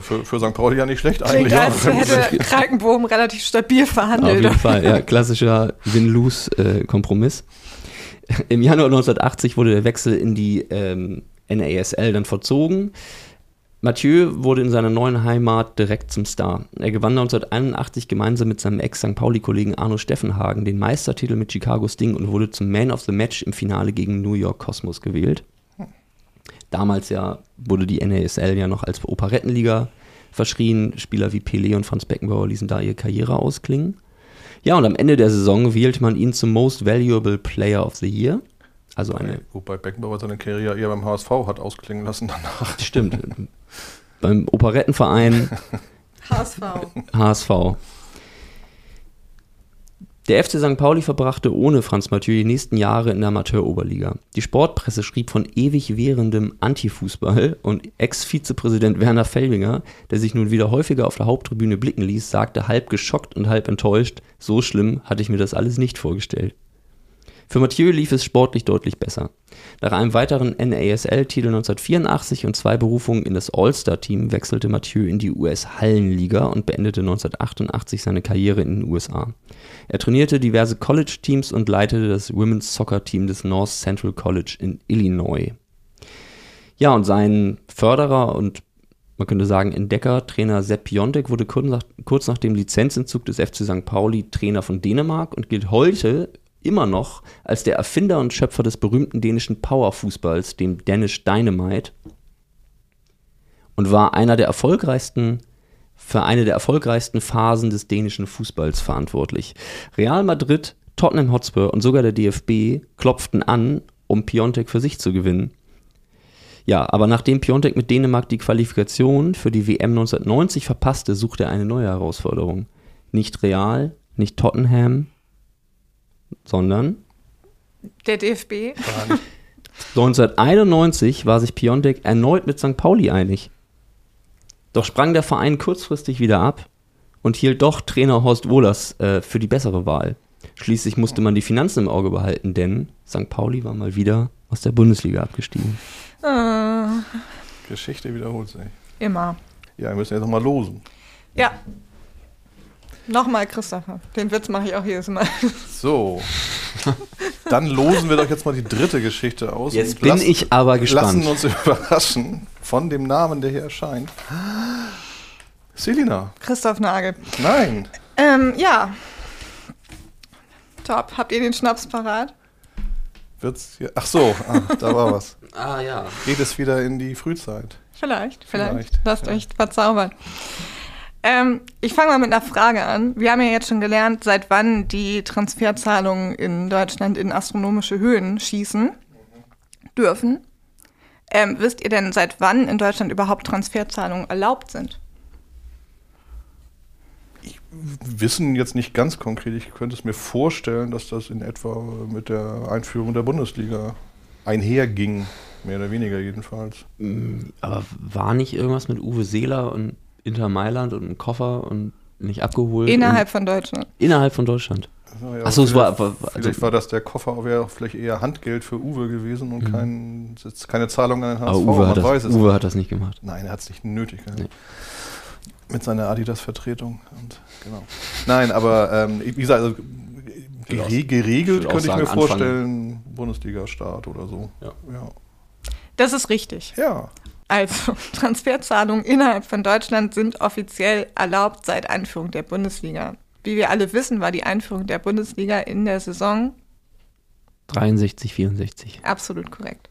für, für St. Pauli ja nicht schlecht Klingt, eigentlich. als hätte Krankenbohm relativ stabil Auf verhandelt. jeden Fall, ja, klassischer Win-Lose-Kompromiss. Im Januar 1980 wurde der Wechsel in die ähm, NASL dann vollzogen. Mathieu wurde in seiner neuen Heimat direkt zum Star. Er gewann 1981 gemeinsam mit seinem Ex-St. Pauli-Kollegen Arno Steffenhagen den Meistertitel mit Chicago Sting und wurde zum Man of the Match im Finale gegen New York Cosmos gewählt. Damals ja wurde die NASL ja noch als Operettenliga verschrien. Spieler wie Pelé und Franz Beckenbauer ließen da ihre Karriere ausklingen. Ja, und am Ende der Saison wählte man ihn zum Most Valuable Player of the Year. Also eine. Wobei Beckenbauer seine Karriere eher beim HSV hat ausklingen lassen danach. Stimmt. beim Operettenverein HSV. HSV. Der FC St. Pauli verbrachte ohne Franz Mathieu die nächsten Jahre in der Amateuroberliga. Die Sportpresse schrieb von ewig währendem Antifußball und Ex-Vizepräsident Werner Fellwinger, der sich nun wieder häufiger auf der Haupttribüne blicken ließ, sagte halb geschockt und halb enttäuscht, so schlimm hatte ich mir das alles nicht vorgestellt. Für Mathieu lief es sportlich deutlich besser. Nach einem weiteren NASL-Titel 1984 und zwei Berufungen in das All-Star-Team wechselte Mathieu in die US-Hallenliga und beendete 1988 seine Karriere in den USA. Er trainierte diverse College-Teams und leitete das Women's Soccer-Team des North Central College in Illinois. Ja, und sein Förderer und man könnte sagen Entdecker, Trainer Sepp Piontek, wurde kurz nach, kurz nach dem Lizenzentzug des FC St. Pauli Trainer von Dänemark und gilt heute immer noch als der Erfinder und Schöpfer des berühmten dänischen Powerfußballs, dem Danish Dynamite, und war einer der erfolgreichsten für eine der erfolgreichsten Phasen des dänischen Fußballs verantwortlich. Real Madrid, Tottenham Hotspur und sogar der DFB klopften an, um Piontek für sich zu gewinnen. Ja, aber nachdem Piontek mit Dänemark die Qualifikation für die WM 1990 verpasste, suchte er eine neue Herausforderung. Nicht Real, nicht Tottenham, sondern Der DFB. 1991 war sich Piontek erneut mit St. Pauli einig. Doch sprang der Verein kurzfristig wieder ab und hielt doch Trainer Horst Wohlers äh, für die bessere Wahl. Schließlich musste man die Finanzen im Auge behalten, denn St. Pauli war mal wieder aus der Bundesliga abgestiegen? Äh, Geschichte wiederholt sich. immer. Ja, wir müssen jetzt nochmal losen. Ja. Nochmal, Christopher. Den Witz mache ich auch jedes Mal. So. Dann losen wir doch jetzt mal die dritte Geschichte aus. Jetzt bin ich aber gespannt. Lassen uns überraschen von dem Namen, der hier erscheint. Selina. Christoph Nagel. Nein. Ähm, ja. Top. Habt ihr den Schnaps parat? Wird's hier, ach so, ah, da war was. Ah ja. Geht es wieder in die Frühzeit? Vielleicht, vielleicht. Vielleicht, Lasst euch verzaubern. Ähm, ich fange mal mit einer Frage an. Wir haben ja jetzt schon gelernt, seit wann die Transferzahlungen in Deutschland in astronomische Höhen schießen dürfen. Ähm, wisst ihr denn, seit wann in Deutschland überhaupt Transferzahlungen erlaubt sind? Wissen jetzt nicht ganz konkret. Ich könnte es mir vorstellen, dass das in etwa mit der Einführung der Bundesliga einherging. Mehr oder weniger jedenfalls. Aber war nicht irgendwas mit Uwe Seeler und Inter Mailand und einem Koffer und nicht abgeholt? Innerhalb von Deutschland. innerhalb von Deutschland. Ja, ja, Achso, es war, vielleicht- war, war Vielleicht war das der Koffer wäre vielleicht eher Handgeld für Uwe gewesen und kein, jetzt keine Zahlung an den HSV. Mhm. aber Uwe, hat das, es Uwe nicht. hat das nicht gemacht. Nein, er hat es nicht nötig gehabt. Nee. Mit seiner Adidas-Vertretung. Genau. Nein, aber ähm, wie gesagt, also, würde auch- gere geregelt auch könnte ich sagen, mir Anfang- vorstellen, Bundesliga-Start oder so. Ja. ja. Das ist richtig. Ja. Also, Transferzahlungen innerhalb von Deutschland sind offiziell erlaubt seit Einführung der Bundesliga. Wie wir alle wissen, war die Einführung der Bundesliga in der Saison 63, 64. absolut korrekt.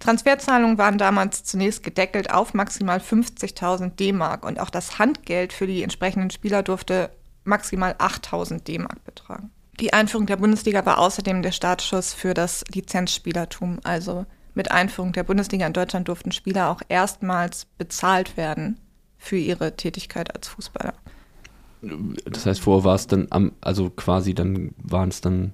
Transferzahlungen waren damals zunächst gedeckelt auf maximal 50.000 D-Mark und auch das Handgeld für die entsprechenden Spieler durfte maximal 8.000 D-Mark betragen. Die Einführung der Bundesliga war außerdem der Startschuss für das Lizenzspielertum. Also mit Einführung der Bundesliga in Deutschland durften Spieler auch erstmals bezahlt werden für ihre Tätigkeit als Fußballer. Das heißt, vorher war es dann, am, also quasi dann waren es dann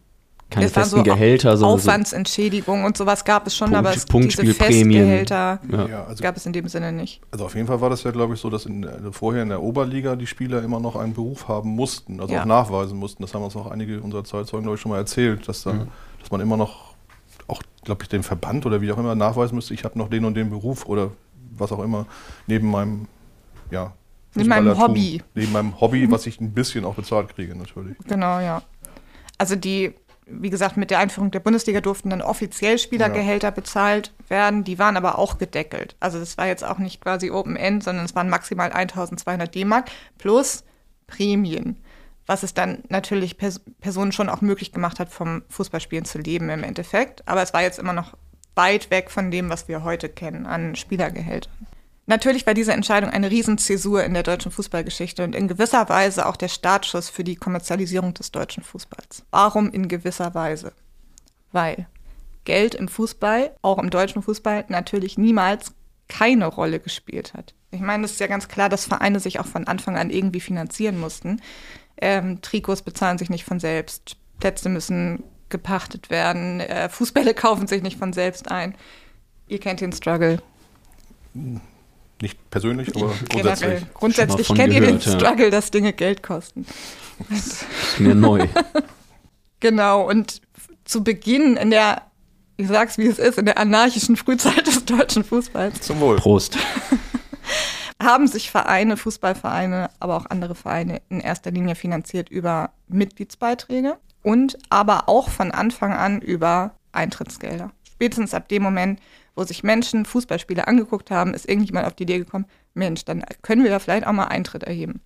keine Es festen Gehälter, sondern so Aufwandsentschädigung und sowas gab es schon, Punkt- aber es, diese. Festgehälter Ja. Ja, also, gab es in dem Sinne nicht. also auf jeden Fall war das ja, glaube ich, so, dass in, also vorher in der Oberliga die Spieler immer noch einen Beruf haben mussten, also Ja. auch nachweisen mussten. Das haben uns auch einige unserer Zeitzeugen, glaube ich, schon mal erzählt, dass, dann, dass man immer noch auch, glaube ich, den Verband oder wie auch immer nachweisen müsste, ich habe noch den und den Beruf oder was auch immer, neben meinem, ja, Neben meinem. Hobby. Neben meinem Hobby, was ich ein bisschen auch bezahlt kriege, natürlich. Genau, ja. Also die, wie gesagt, mit der Einführung der Bundesliga durften dann offiziell Spielergehälter bezahlt werden, die waren aber auch gedeckelt. Also das war jetzt auch nicht quasi Open End, sondern es waren maximal 1200 D-Mark plus Prämien, was es dann natürlich Pers Personen schon auch möglich gemacht hat, vom Fußballspielen zu leben im Endeffekt. Aber es war jetzt immer noch weit weg von dem, was wir heute kennen an Spielergehältern. Natürlich war diese Entscheidung eine Riesenzäsur in der deutschen Fußballgeschichte und in gewisser Weise auch der Startschuss für die Kommerzialisierung des deutschen Fußballs. Warum in gewisser Weise? Weil Geld im Fußball, auch im deutschen Fußball, natürlich niemals keine Rolle gespielt hat. Ich meine, es ist ja ganz klar, dass Vereine sich auch von Anfang an irgendwie finanzieren mussten. Ähm, Trikots bezahlen sich nicht von selbst, Plätze müssen gepachtet werden, äh, Fußbälle kaufen sich nicht von selbst ein. Ihr kennt den Struggle. Nicht persönlich, aber Generell. grundsätzlich. Grundsätzlich Schon mal kennt von ihr den gehört, ja. Struggle, dass Dinge Geld kosten. ist mir neu. Genau, und zu Beginn in der, ich sag's wie es ist, in der anarchischen Frühzeit des deutschen Fußballs Zum Wohl. Prost. haben sich Vereine, Fußballvereine, aber auch andere Vereine in erster Linie finanziert über Mitgliedsbeiträge und aber auch von Anfang an über Eintrittsgelder. Spätestens ab dem Moment, wo sich Menschen Fußballspiele angeguckt haben, ist irgendjemand auf die Idee gekommen, Mensch, dann können wir ja vielleicht auch mal Eintritt erheben.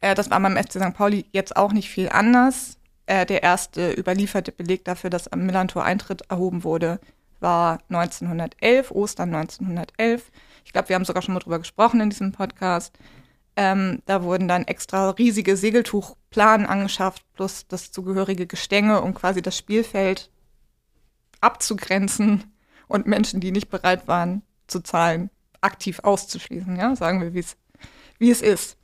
Äh, das war beim FC St. Pauli jetzt auch nicht viel anders. Äh, der erste überlieferte Beleg dafür, dass am Millantor Eintritt erhoben wurde, war 1911, Ostern 1911. Ich glaube, wir haben sogar schon mal drüber gesprochen in diesem Podcast. Ähm, da wurden dann extra riesige Segeltuchplanen angeschafft, plus das zugehörige Gestänge, um quasi das Spielfeld abzugrenzen und Menschen, die nicht bereit waren zu zahlen, aktiv auszuschließen. Ja, sagen wir, wie es wie es ist.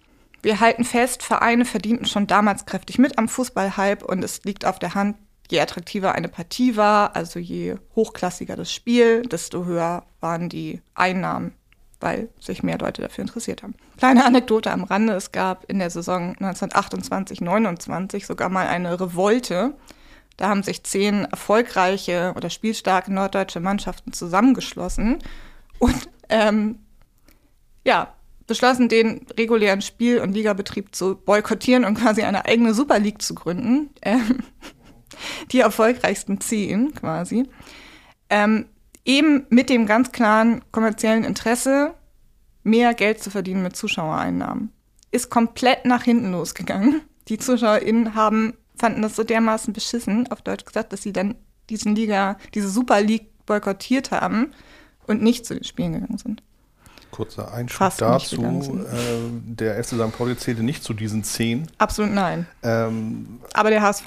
Wir halten fest, Vereine verdienten schon damals kräftig mit am Fußballhype und es liegt auf der Hand, je attraktiver eine Partie war, also je hochklassiger das Spiel, desto höher waren die Einnahmen, weil sich mehr Leute dafür interessiert haben. Kleine Anekdote am Rande, es gab in der Saison 1928-29 sogar mal eine Revolte Da haben sich zehn erfolgreiche oder spielstarke norddeutsche Mannschaften zusammengeschlossen und ähm, ja, beschlossen, den regulären Spiel- und Ligabetrieb zu boykottieren und quasi eine eigene Super League zu gründen. Ähm, die erfolgreichsten zehn quasi. Ähm, eben mit dem ganz klaren kommerziellen Interesse, mehr Geld zu verdienen mit Zuschauereinnahmen. Ist komplett nach hinten losgegangen. Die ZuschauerInnen haben, fanden das so dermaßen beschissen, auf Deutsch gesagt, dass sie dann diesen Liga, diese Super League boykottiert haben und nicht zu den Spielen gegangen sind. Kurzer Einschub Fast dazu. Äh, der FC St. Pauli zählte nicht zu diesen zehn. Absolut nein. Ähm, Aber der HSV.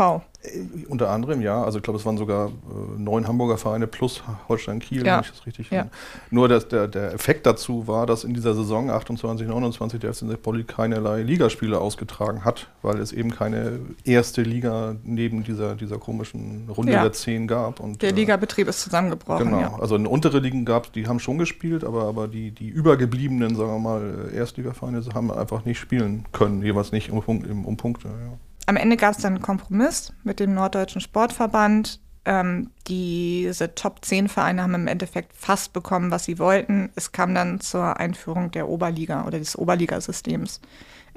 Unter anderem, ja. Also ich glaube, es waren sogar äh, neun Hamburger Vereine plus Holstein Kiel, Ja. wenn ich das richtig Ja. finde. Nur dass der, der Effekt dazu war, dass in dieser Saison 28, 29 der FC St. Pauli keinerlei Ligaspiele ausgetragen hat, weil es eben keine erste Liga neben dieser, dieser komischen Runde Ja. der zehn gab. Und, Der äh, Ligabetrieb ist zusammengebrochen. Genau, Ja. also eine untere Ligen gab es, die haben schon gespielt, aber, aber die, die übergebliebenen, sagen wir mal, äh, Erstligavereine haben einfach nicht spielen können, jeweils nicht um, um, um Punkte. Ja. Am Ende gab es dann einen Kompromiss mit dem Norddeutschen Sportverband. Ähm, diese Top 10 Vereine haben im Endeffekt fast bekommen, was sie wollten. Es kam dann zur Einführung der Oberliga oder des Oberligasystems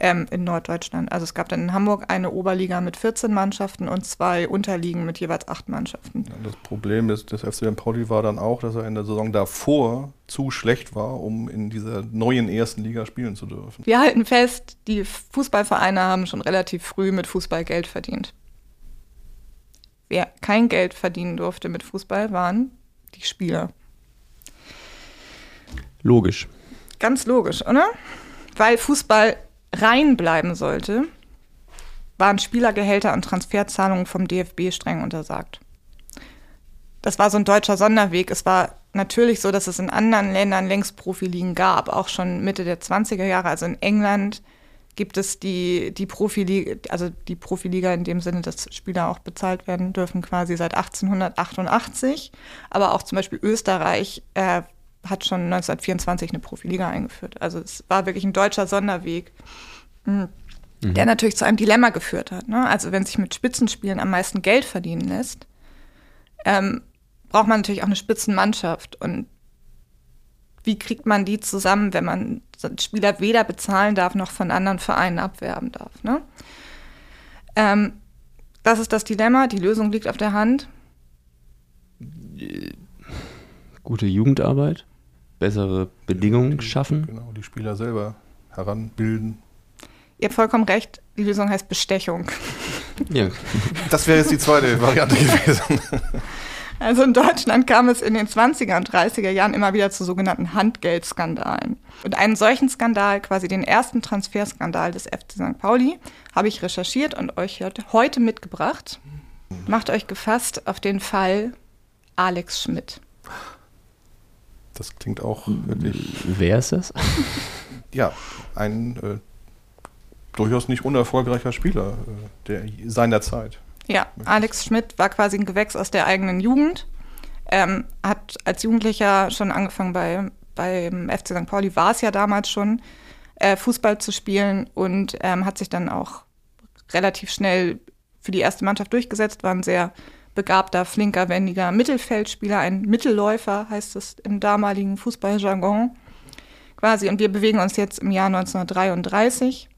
ähm, in Norddeutschland. Also es gab dann in Hamburg eine Oberliga mit 14 Mannschaften und zwei Unterligen mit jeweils acht Mannschaften. Das Problem des, des FC St. Pauli war dann auch, dass er in der Saison davor zu schlecht war, um in dieser neuen ersten Liga spielen zu dürfen. Wir halten fest, die Fußballvereine haben schon relativ früh mit Fußball Geld verdient. Wer kein Geld verdienen durfte mit Fußball, waren die Spieler. Logisch. Ganz logisch, oder? Weil Fußball rein bleiben sollte, waren Spielergehälter und Transferzahlungen vom DFB streng untersagt. Das war so ein deutscher Sonderweg. Es war natürlich so, dass es in anderen Ländern längst Profiligen gab, auch schon Mitte der 20er Jahre. Also in England gibt es die, die Profiliga, also die Profiliga in dem Sinne, dass Spieler auch bezahlt werden dürfen, quasi seit 1888. Aber auch zum Beispiel Österreich äh, hat schon 1924 eine Profiliga eingeführt. Also es war wirklich ein deutscher Sonderweg, mh, der natürlich zu einem Dilemma geführt hat. Ne? Also wenn sich mit Spitzenspielen am meisten Geld verdienen lässt, ähm, braucht man natürlich auch eine Spitzenmannschaft. Und wie kriegt man die zusammen, wenn man Spieler weder bezahlen darf noch von anderen Vereinen abwerben darf? Ne? Ähm, das ist das Dilemma. Die Lösung liegt auf der Hand. Gute Jugendarbeit, bessere Bedingungen schaffen. Genau, die Spieler selber heranbilden. Ihr habt vollkommen recht, die Lösung heißt Bestechung. Ja. Das wäre jetzt die zweite Variante gewesen. Also in Deutschland kam es in den 20er und 30er Jahren immer wieder zu sogenannten Handgeldskandalen. Und einen solchen Skandal, quasi den ersten Transferskandal des FC St. Pauli, habe ich recherchiert und euch heute mitgebracht. Macht euch gefasst auf den Fall Alex Schmidt. Das klingt auch wirklich, Wer ist das? ja, ein äh, durchaus nicht unerfolgreicher Spieler äh, der seiner Zeit. Ja, Alex Schmidt war quasi ein Gewächs aus der eigenen Jugend. Ähm, hat als Jugendlicher schon angefangen bei, beim FC St. Pauli, war es ja damals schon, äh, Fußball zu spielen und ähm, hat sich dann auch relativ schnell für die erste Mannschaft durchgesetzt, war ein sehr begabter, flinker, wendiger Mittelfeldspieler, ein Mittelläufer heißt es im damaligen Fußballjargon quasi. Und wir bewegen uns jetzt im Jahr 1933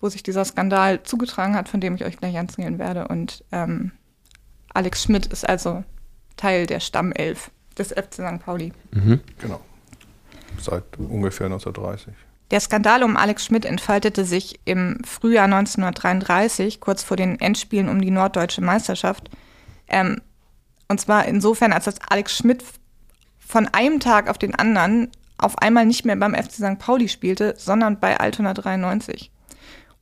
wo sich dieser Skandal zugetragen hat, von dem ich euch gleich erzählen werde. Und ähm, Alex Schmidt ist also Teil der Stammelf des FC St. Pauli. Mhm. Genau. Seit ungefähr 1930. Der Skandal um Alex Schmidt entfaltete sich im Frühjahr 1933, kurz vor den Endspielen um die norddeutsche Meisterschaft. Ähm, und zwar insofern, als dass Alex Schmidt von einem Tag auf den anderen auf einmal nicht mehr beim FC St. Pauli spielte, sondern bei Altona 93.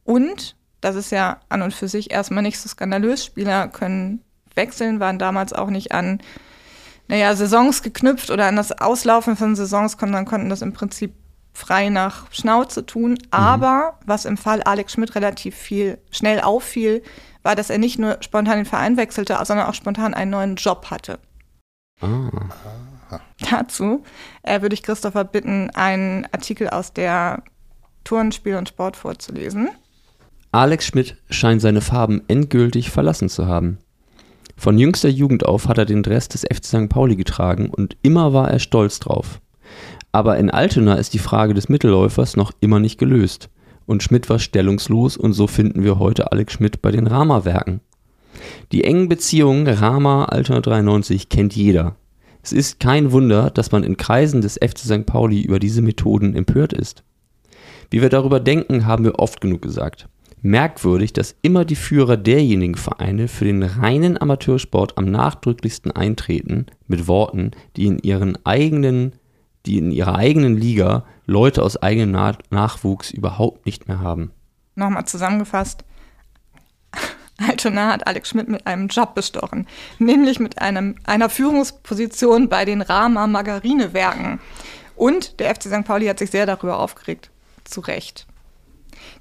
Und, das ist ja an und für sich erstmal nicht so skandalös, Spieler können wechseln, waren damals auch nicht an, naja, Saisons geknüpft oder an das Auslaufen von Saisons, sondern konnten das im Prinzip frei nach Schnauze tun. Aber was im Fall Alex Schmidt relativ viel schnell auffiel, war, dass er nicht nur spontan den Verein wechselte, sondern auch spontan einen neuen Job hatte. Ah. Dazu äh, würde ich Christopher bitten, einen Artikel aus der Turn, Spiel und Sport vorzulesen. Alex Schmidt scheint seine Farben endgültig verlassen zu haben. Von jüngster Jugend auf hat er den Dress des FC St. Pauli getragen und immer war er stolz drauf. Aber in Altona ist die Frage des Mittelläufers noch immer nicht gelöst. Und Schmidt war stellungslos und so finden wir heute Alex Schmidt bei den Rama-Werken. Die engen Beziehungen Rama-Altona 93 kennt jeder. Es ist kein Wunder, dass man in Kreisen des FC St. Pauli über diese Methoden empört ist. Wie wir darüber denken, haben wir oft genug gesagt. Merkwürdig, dass immer die Führer derjenigen Vereine für den reinen Amateursport am nachdrücklichsten eintreten, mit Worten, die in ihren eigenen, die in ihrer eigenen Liga Leute aus eigenem Na Nachwuchs überhaupt nicht mehr haben. Nochmal zusammengefasst. Altona hat Alex Schmidt mit einem Job bestochen, nämlich mit einem, einer Führungsposition bei den Rama Margarinewerken. Und der FC St. Pauli hat sich sehr darüber aufgeregt. Zu Recht.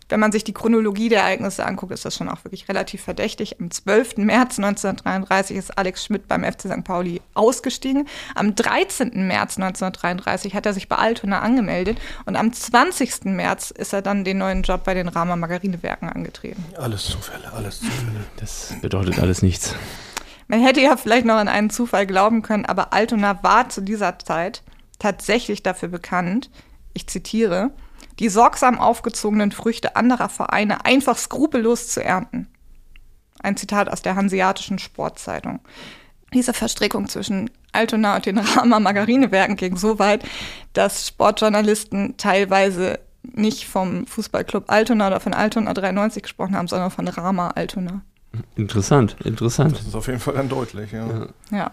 Wenn man sich die Chronologie der Ereignisse anguckt, ist das schon auch wirklich relativ verdächtig. Am 12. März 1933 ist Alex Schmidt beim FC St. Pauli ausgestiegen. Am 13. März 1933 hat er sich bei Altona angemeldet und am 20. März ist er dann den neuen Job bei den Rama Margarinewerken angetreten. Alles Zufälle, alles Zufälle. Das bedeutet alles nichts. Man hätte ja vielleicht noch an einen Zufall glauben können, aber Altona war zu dieser Zeit tatsächlich dafür bekannt, ich zitiere, die sorgsam aufgezogenen Früchte anderer Vereine einfach skrupellos zu ernten. Ein Zitat aus der Hanseatischen Sportzeitung. Diese Verstrickung zwischen Altona und den Rama Margarinewerken ging so weit, dass Sportjournalisten teilweise nicht vom Fußballclub Altona oder von Altona 93 gesprochen haben, sondern von Rama Altona. Interessant, interessant. Das ist auf jeden Fall dann deutlich, ja. Ja. Ja.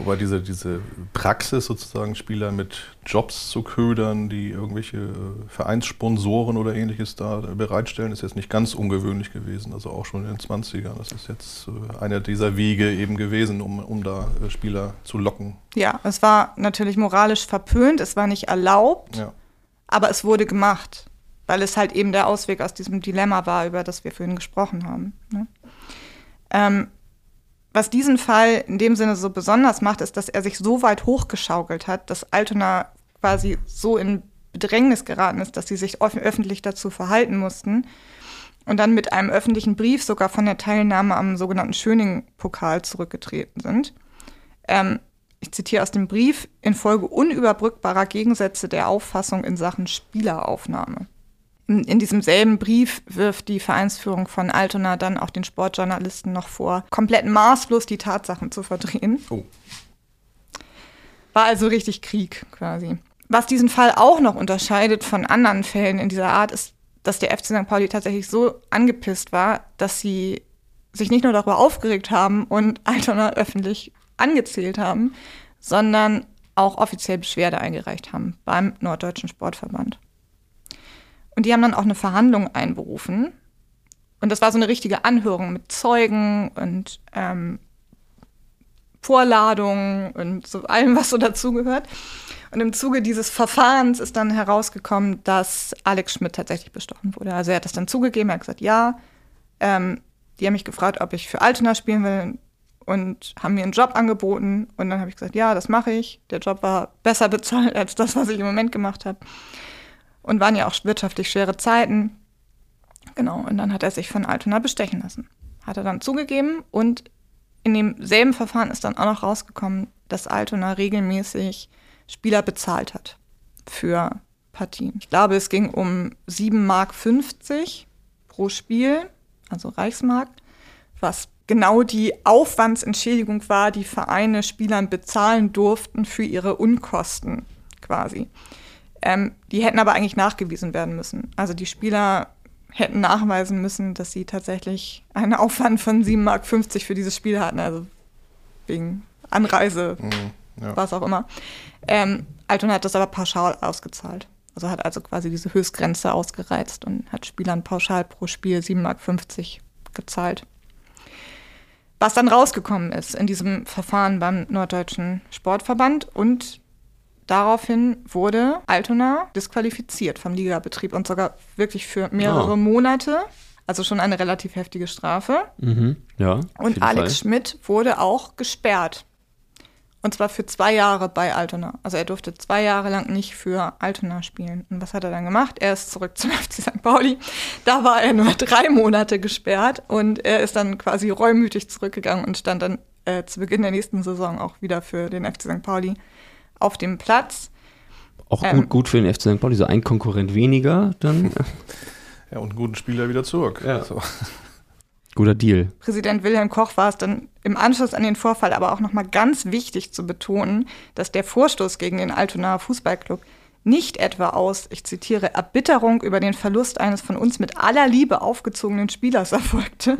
Wobei diese, diese Praxis sozusagen Spieler mit Jobs zu ködern, die irgendwelche äh, Vereinssponsoren oder ähnliches da bereitstellen, ist jetzt nicht ganz ungewöhnlich gewesen. Also auch schon in den 20ern. Das ist jetzt äh, einer dieser Wege eben gewesen, um, um da äh, Spieler zu locken. Ja, es war natürlich moralisch verpönt, es war nicht erlaubt, Ja. aber es wurde gemacht, weil es halt eben der Ausweg aus diesem Dilemma war, über das wir vorhin gesprochen haben. Ne? Ähm, was diesen Fall in dem Sinne so besonders macht, ist, dass er sich so weit hochgeschaukelt hat, dass Altona quasi so in Bedrängnis geraten ist, dass sie sich öff öffentlich dazu verhalten mussten und dann mit einem öffentlichen Brief sogar von der Teilnahme am sogenannten Schöning-Pokal zurückgetreten sind. Ähm, ich zitiere aus dem Brief, infolge unüberbrückbarer Gegensätze der Auffassung in Sachen Spieleraufnahme. In, in diesem selben Brief wirft die Vereinsführung von Altona dann auch den Sportjournalisten noch vor, komplett maßlos die Tatsachen zu verdrehen. Oh. War also richtig Krieg quasi. Was diesen Fall auch noch unterscheidet von anderen Fällen in dieser Art, ist, dass der FC St. Pauli tatsächlich so angepisst war, dass sie sich nicht nur darüber aufgeregt haben und Altona öffentlich angezählt haben, sondern auch offiziell Beschwerde eingereicht haben beim Norddeutschen Sportverband. Und die haben dann auch eine Verhandlung einberufen. Und das war so eine richtige Anhörung mit Zeugen und ähm, Vorladungen und so allem, was so dazugehört. Und im Zuge dieses Verfahrens ist dann herausgekommen, dass Alex Schmidt tatsächlich bestochen wurde. Also er hat das dann zugegeben, er hat gesagt, ja. Ähm, die haben mich gefragt, ob ich für Altona spielen will und haben mir einen Job angeboten. Und dann habe ich gesagt, ja, das mache ich. Der Job war besser bezahlt als das, was ich im Moment gemacht habe. Und waren ja auch wirtschaftlich schwere Zeiten. Genau, und dann hat er sich von Altona bestechen lassen. Hat er dann zugegeben und in demselben Verfahren ist dann auch noch rausgekommen, dass Altona regelmäßig Spieler bezahlt hat für Partien. Ich glaube, es ging um 7,50 Mark pro Spiel, also Reichsmark, was genau die Aufwandsentschädigung war, die Vereine Spielern bezahlen durften für ihre Unkosten quasi. Ähm, die hätten aber eigentlich nachgewiesen werden müssen. Also die Spieler hätten nachweisen müssen, dass sie tatsächlich einen Aufwand von 7,50 Mark für dieses Spiel hatten, also wegen Anreise, Mhm, ja. was auch immer. Ähm, Altona hat das aber pauschal ausgezahlt. Also hat also quasi diese Höchstgrenze ausgereizt und hat Spielern pauschal pro Spiel 7,50 Mark gezahlt. Was dann rausgekommen ist in diesem Verfahren beim Norddeutschen Sportverband und daraufhin wurde Altona disqualifiziert vom Ligabetrieb und sogar wirklich für mehrere Ah. Monate. Also schon eine relativ heftige Strafe. Mhm. Ja. Und Alex Fall. Schmidt wurde auch gesperrt. Und zwar für zwei Jahre bei Altona. Also er durfte zwei Jahre lang nicht für Altona spielen. Und was hat er dann gemacht? Er ist zurück zum FC St. Pauli. Da war er nur drei Monate gesperrt und er ist dann quasi reumütig zurückgegangen und stand dann äh, zu Beginn der nächsten Saison auch wieder für den FC St. Pauli auf dem Platz. Auch ähm, gut, gut für den FC St. Pauli, so ein Konkurrent weniger dann. ja, und einen guten Spieler wieder zurück. Ja. Also. Guter Deal. Präsident Wilhelm Koch war es dann im Anschluss an den Vorfall aber auch nochmal ganz wichtig zu betonen, dass der Vorstoß gegen den Altonaer Fußballclub nicht etwa aus, ich zitiere, Erbitterung über den Verlust eines von uns mit aller Liebe aufgezogenen Spielers erfolgte,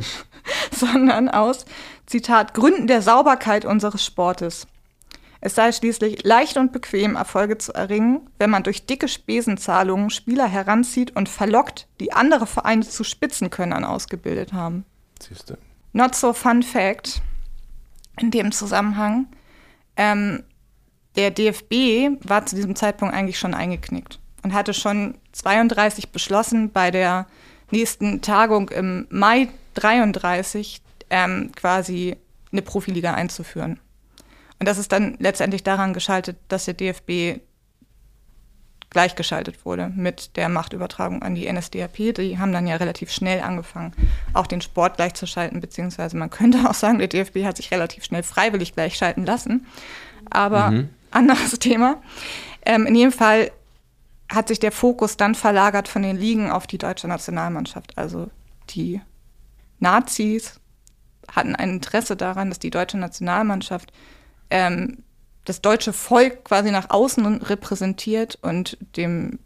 sondern aus, Zitat, Gründen der Sauberkeit unseres Sportes. Es sei schließlich leicht und bequem, Erfolge zu erringen, wenn man durch dicke Spesenzahlungen Spieler heranzieht und verlockt, die andere Vereine zu Spitzenkönnern ausgebildet haben. Siehste. Not so fun fact in dem Zusammenhang. Ähm, der DFB war zu diesem Zeitpunkt eigentlich schon eingeknickt und hatte schon 32 beschlossen, bei der nächsten Tagung im Mai 33 ähm, quasi eine Profiliga einzuführen. Und das ist dann letztendlich daran geschaltet, dass der DFB gleichgeschaltet wurde mit der Machtübertragung an die NSDAP. Die haben dann ja relativ schnell angefangen, auch den Sport gleichzuschalten, beziehungsweise man könnte auch sagen, der DFB hat sich relativ schnell freiwillig gleichschalten lassen. Aber mhm. anderes Thema. Ähm, in jedem Fall hat sich der Fokus dann verlagert von den Ligen auf die deutsche Nationalmannschaft. Also die Nazis hatten ein Interesse daran, dass die deutsche Nationalmannschaft ähm, das deutsche Volk quasi nach außen repräsentiert und dem,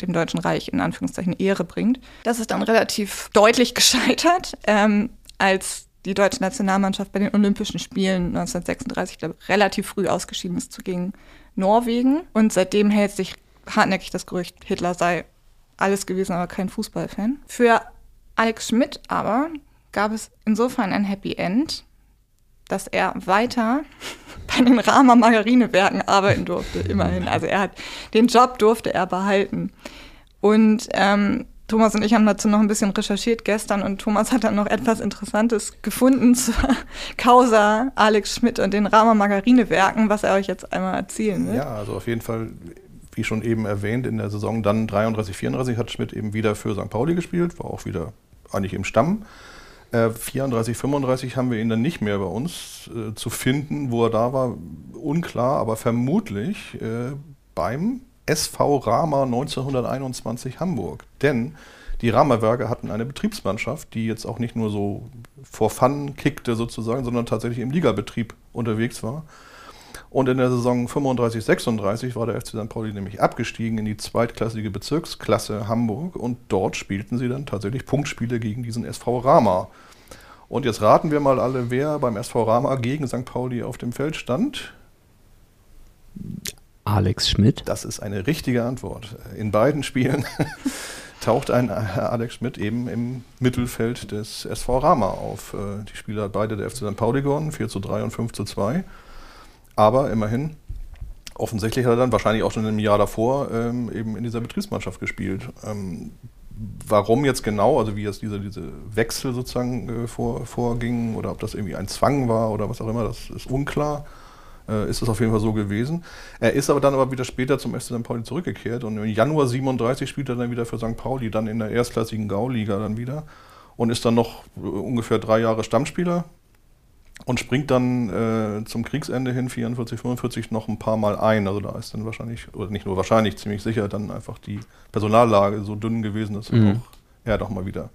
dem Deutschen Reich in Anführungszeichen Ehre bringt. Das ist dann relativ deutlich gescheitert, ähm, als die deutsche Nationalmannschaft bei den Olympischen Spielen 1936 glaube, relativ früh ausgeschieden ist gegen Norwegen. Und seitdem hält sich hartnäckig das Gerücht, Hitler sei alles gewesen, aber kein Fußballfan. Für Alex Schmidt aber gab es insofern ein Happy End, dass er weiter bei den Rama Margarinewerken arbeiten durfte, immerhin. Also er hat den Job durfte er behalten. Und ähm, Thomas und ich haben dazu noch ein bisschen recherchiert gestern und Thomas hat dann noch etwas Interessantes gefunden zur Causa Alex Schmidt und den Rama Margarinewerken, was er euch jetzt einmal erzählen will. Ja, also auf jeden Fall, wie schon eben erwähnt, in der Saison dann 33, 34 hat Schmidt eben wieder für St. Pauli gespielt, war auch wieder eigentlich im Stamm. 34, äh, 35 haben wir ihn dann nicht mehr bei uns äh, zu finden. Wo er da war, unklar, aber vermutlich äh, beim SV Rama 1921 Hamburg. Denn die Rama-Werke hatten eine Betriebsmannschaft, die jetzt auch nicht nur so vor Fun kickte sozusagen, sondern tatsächlich im Ligabetrieb unterwegs war. Und in der Saison 35, 36 war der FC St. Pauli nämlich abgestiegen in die zweitklassige Bezirksklasse Hamburg und dort spielten sie dann tatsächlich Punktspiele gegen diesen SV Rama. Und jetzt raten wir mal alle, wer beim SV Rama gegen St. Pauli auf dem Feld stand. Alex Schmidt. Das ist eine richtige Antwort. In beiden Spielen taucht ein Alex Schmidt eben im Mittelfeld des SV Rama auf. Äh, die Spieler hat beide der FC St. Pauli gewonnen, 4 zu 3 und 5 zu 2. Aber immerhin, offensichtlich hat er dann wahrscheinlich auch schon im Jahr davor ähm, eben in dieser Betriebsmannschaft gespielt. Ähm, warum jetzt genau, also wie jetzt diese, diese Wechsel sozusagen äh, vor, vorgingen oder ob das irgendwie ein Zwang war oder was auch immer, das ist unklar. Äh, ist es auf jeden Fall so gewesen. Er ist aber dann aber wieder später zum FC St. Pauli zurückgekehrt und im Januar 37 spielt er dann wieder für St. Pauli, dann in der erstklassigen Gauliga dann wieder und ist dann noch äh, ungefähr drei Jahre Stammspieler und springt dann äh, zum Kriegsende hin, 44, 45, noch ein paar Mal ein. Also da ist dann wahrscheinlich, oder nicht nur wahrscheinlich, ziemlich sicher dann einfach die Personallage so dünn gewesen, dass mhm. auch er doch mal wieder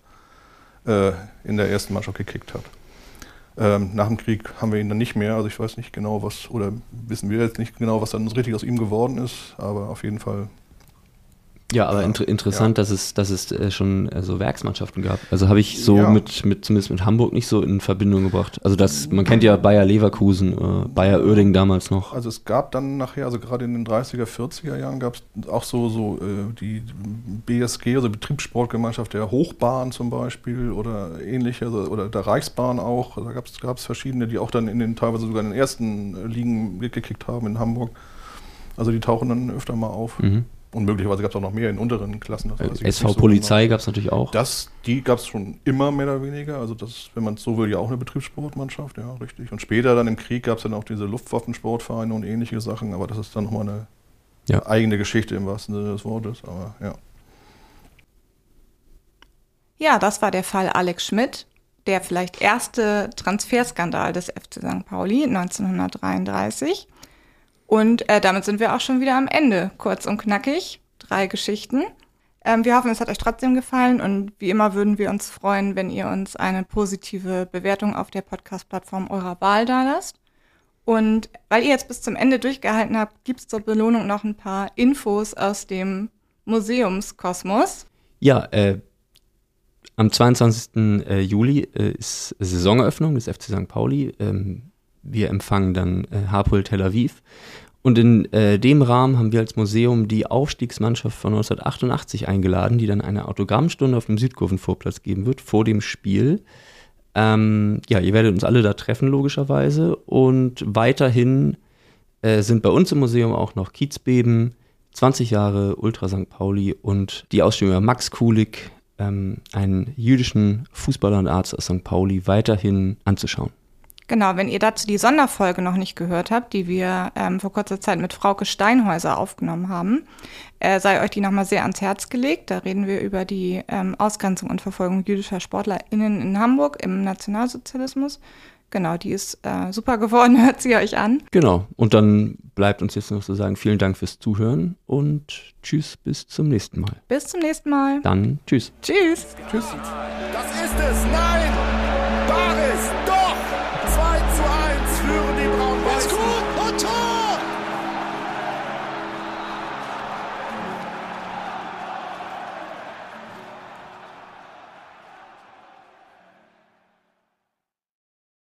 äh, in der ersten Mannschaft gekickt hat. Ähm, nach dem Krieg haben wir ihn dann nicht mehr, also ich weiß nicht genau, was, oder wissen wir jetzt nicht genau, was dann richtig aus ihm geworden ist, aber auf jeden Fall ja, aber inter interessant, ja. dass es, dass es äh, schon äh, so Werksmannschaften gab. Also habe ich so ja. mit, mit, zumindest mit Hamburg nicht so in Verbindung gebracht. Also das, man kennt ja Bayer Leverkusen, äh, Bayer Oerding damals noch. Also es gab dann nachher, also gerade in den 30er, 40er Jahren gab es auch so, so äh, die BSG, also Betriebssportgemeinschaft der Hochbahn zum Beispiel oder ähnliche, also, oder der Reichsbahn auch. Da gab es verschiedene, die auch dann in den teilweise sogar in den ersten Ligen gekickt haben in Hamburg. Also die tauchen dann öfter mal auf. Mhm. Und möglicherweise gab es auch noch mehr in unteren Klassen. Das weiß ich jetzt SV nicht so Polizei genau. gab es natürlich auch. Das, die gab es schon immer mehr oder weniger. Also das, wenn man es so will, ja auch eine Betriebssportmannschaft, ja, richtig. Und später dann im Krieg gab es dann auch diese Luftwaffensportvereine und ähnliche Sachen, aber das ist dann nochmal eine Ja. eigene Geschichte im wahrsten Sinne des Wortes. Aber ja. Ja, das war der Fall Alex Schmidt, der vielleicht erste Transferskandal des FC St. Pauli 1933. Und äh, damit sind wir auch schon wieder am Ende. Kurz und knackig, drei Geschichten. Ähm, wir hoffen, es hat euch trotzdem gefallen und wie immer würden wir uns freuen, wenn ihr uns eine positive Bewertung auf der Podcast-Plattform eurer Wahl dalasst. Und weil ihr jetzt bis zum Ende durchgehalten habt, gibt es zur Belohnung noch ein paar Infos aus dem Museumskosmos. Ja, äh, am 22. äh, Juli äh, ist Saisoneröffnung des FC St. Pauli. Ähm, wir empfangen dann äh, Hapoel Tel Aviv. Und in äh, dem Rahmen haben wir als Museum die Aufstiegsmannschaft von 1988 eingeladen, die dann eine Autogrammstunde auf dem Südkurvenvorplatz geben wird, vor dem Spiel. Ähm, ja, ihr werdet uns alle da treffen, logischerweise. Und weiterhin äh, sind bei uns im Museum auch noch Kiezbeben, 20 Jahre Ultra St. Pauli und die Ausstellung über Max Kulik, ähm, einen jüdischen Fußballer und Arzt aus St. Pauli, weiterhin anzuschauen. Genau, wenn ihr dazu die Sonderfolge noch nicht gehört habt, die wir ähm, vor kurzer Zeit mit Frauke Steinhäuser aufgenommen haben, äh, sei euch die nochmal sehr ans Herz gelegt. Da reden wir über die ähm, Ausgrenzung und Verfolgung jüdischer SportlerInnen in Hamburg im Nationalsozialismus. Genau, die ist äh, super geworden, hört sie euch an. Genau, und dann bleibt uns jetzt noch zu sagen, vielen Dank fürs Zuhören und tschüss, bis zum nächsten Mal. Bis zum nächsten Mal. Dann tschüss. Tschüss. Tschüss. Das ist es. Nein. Baris.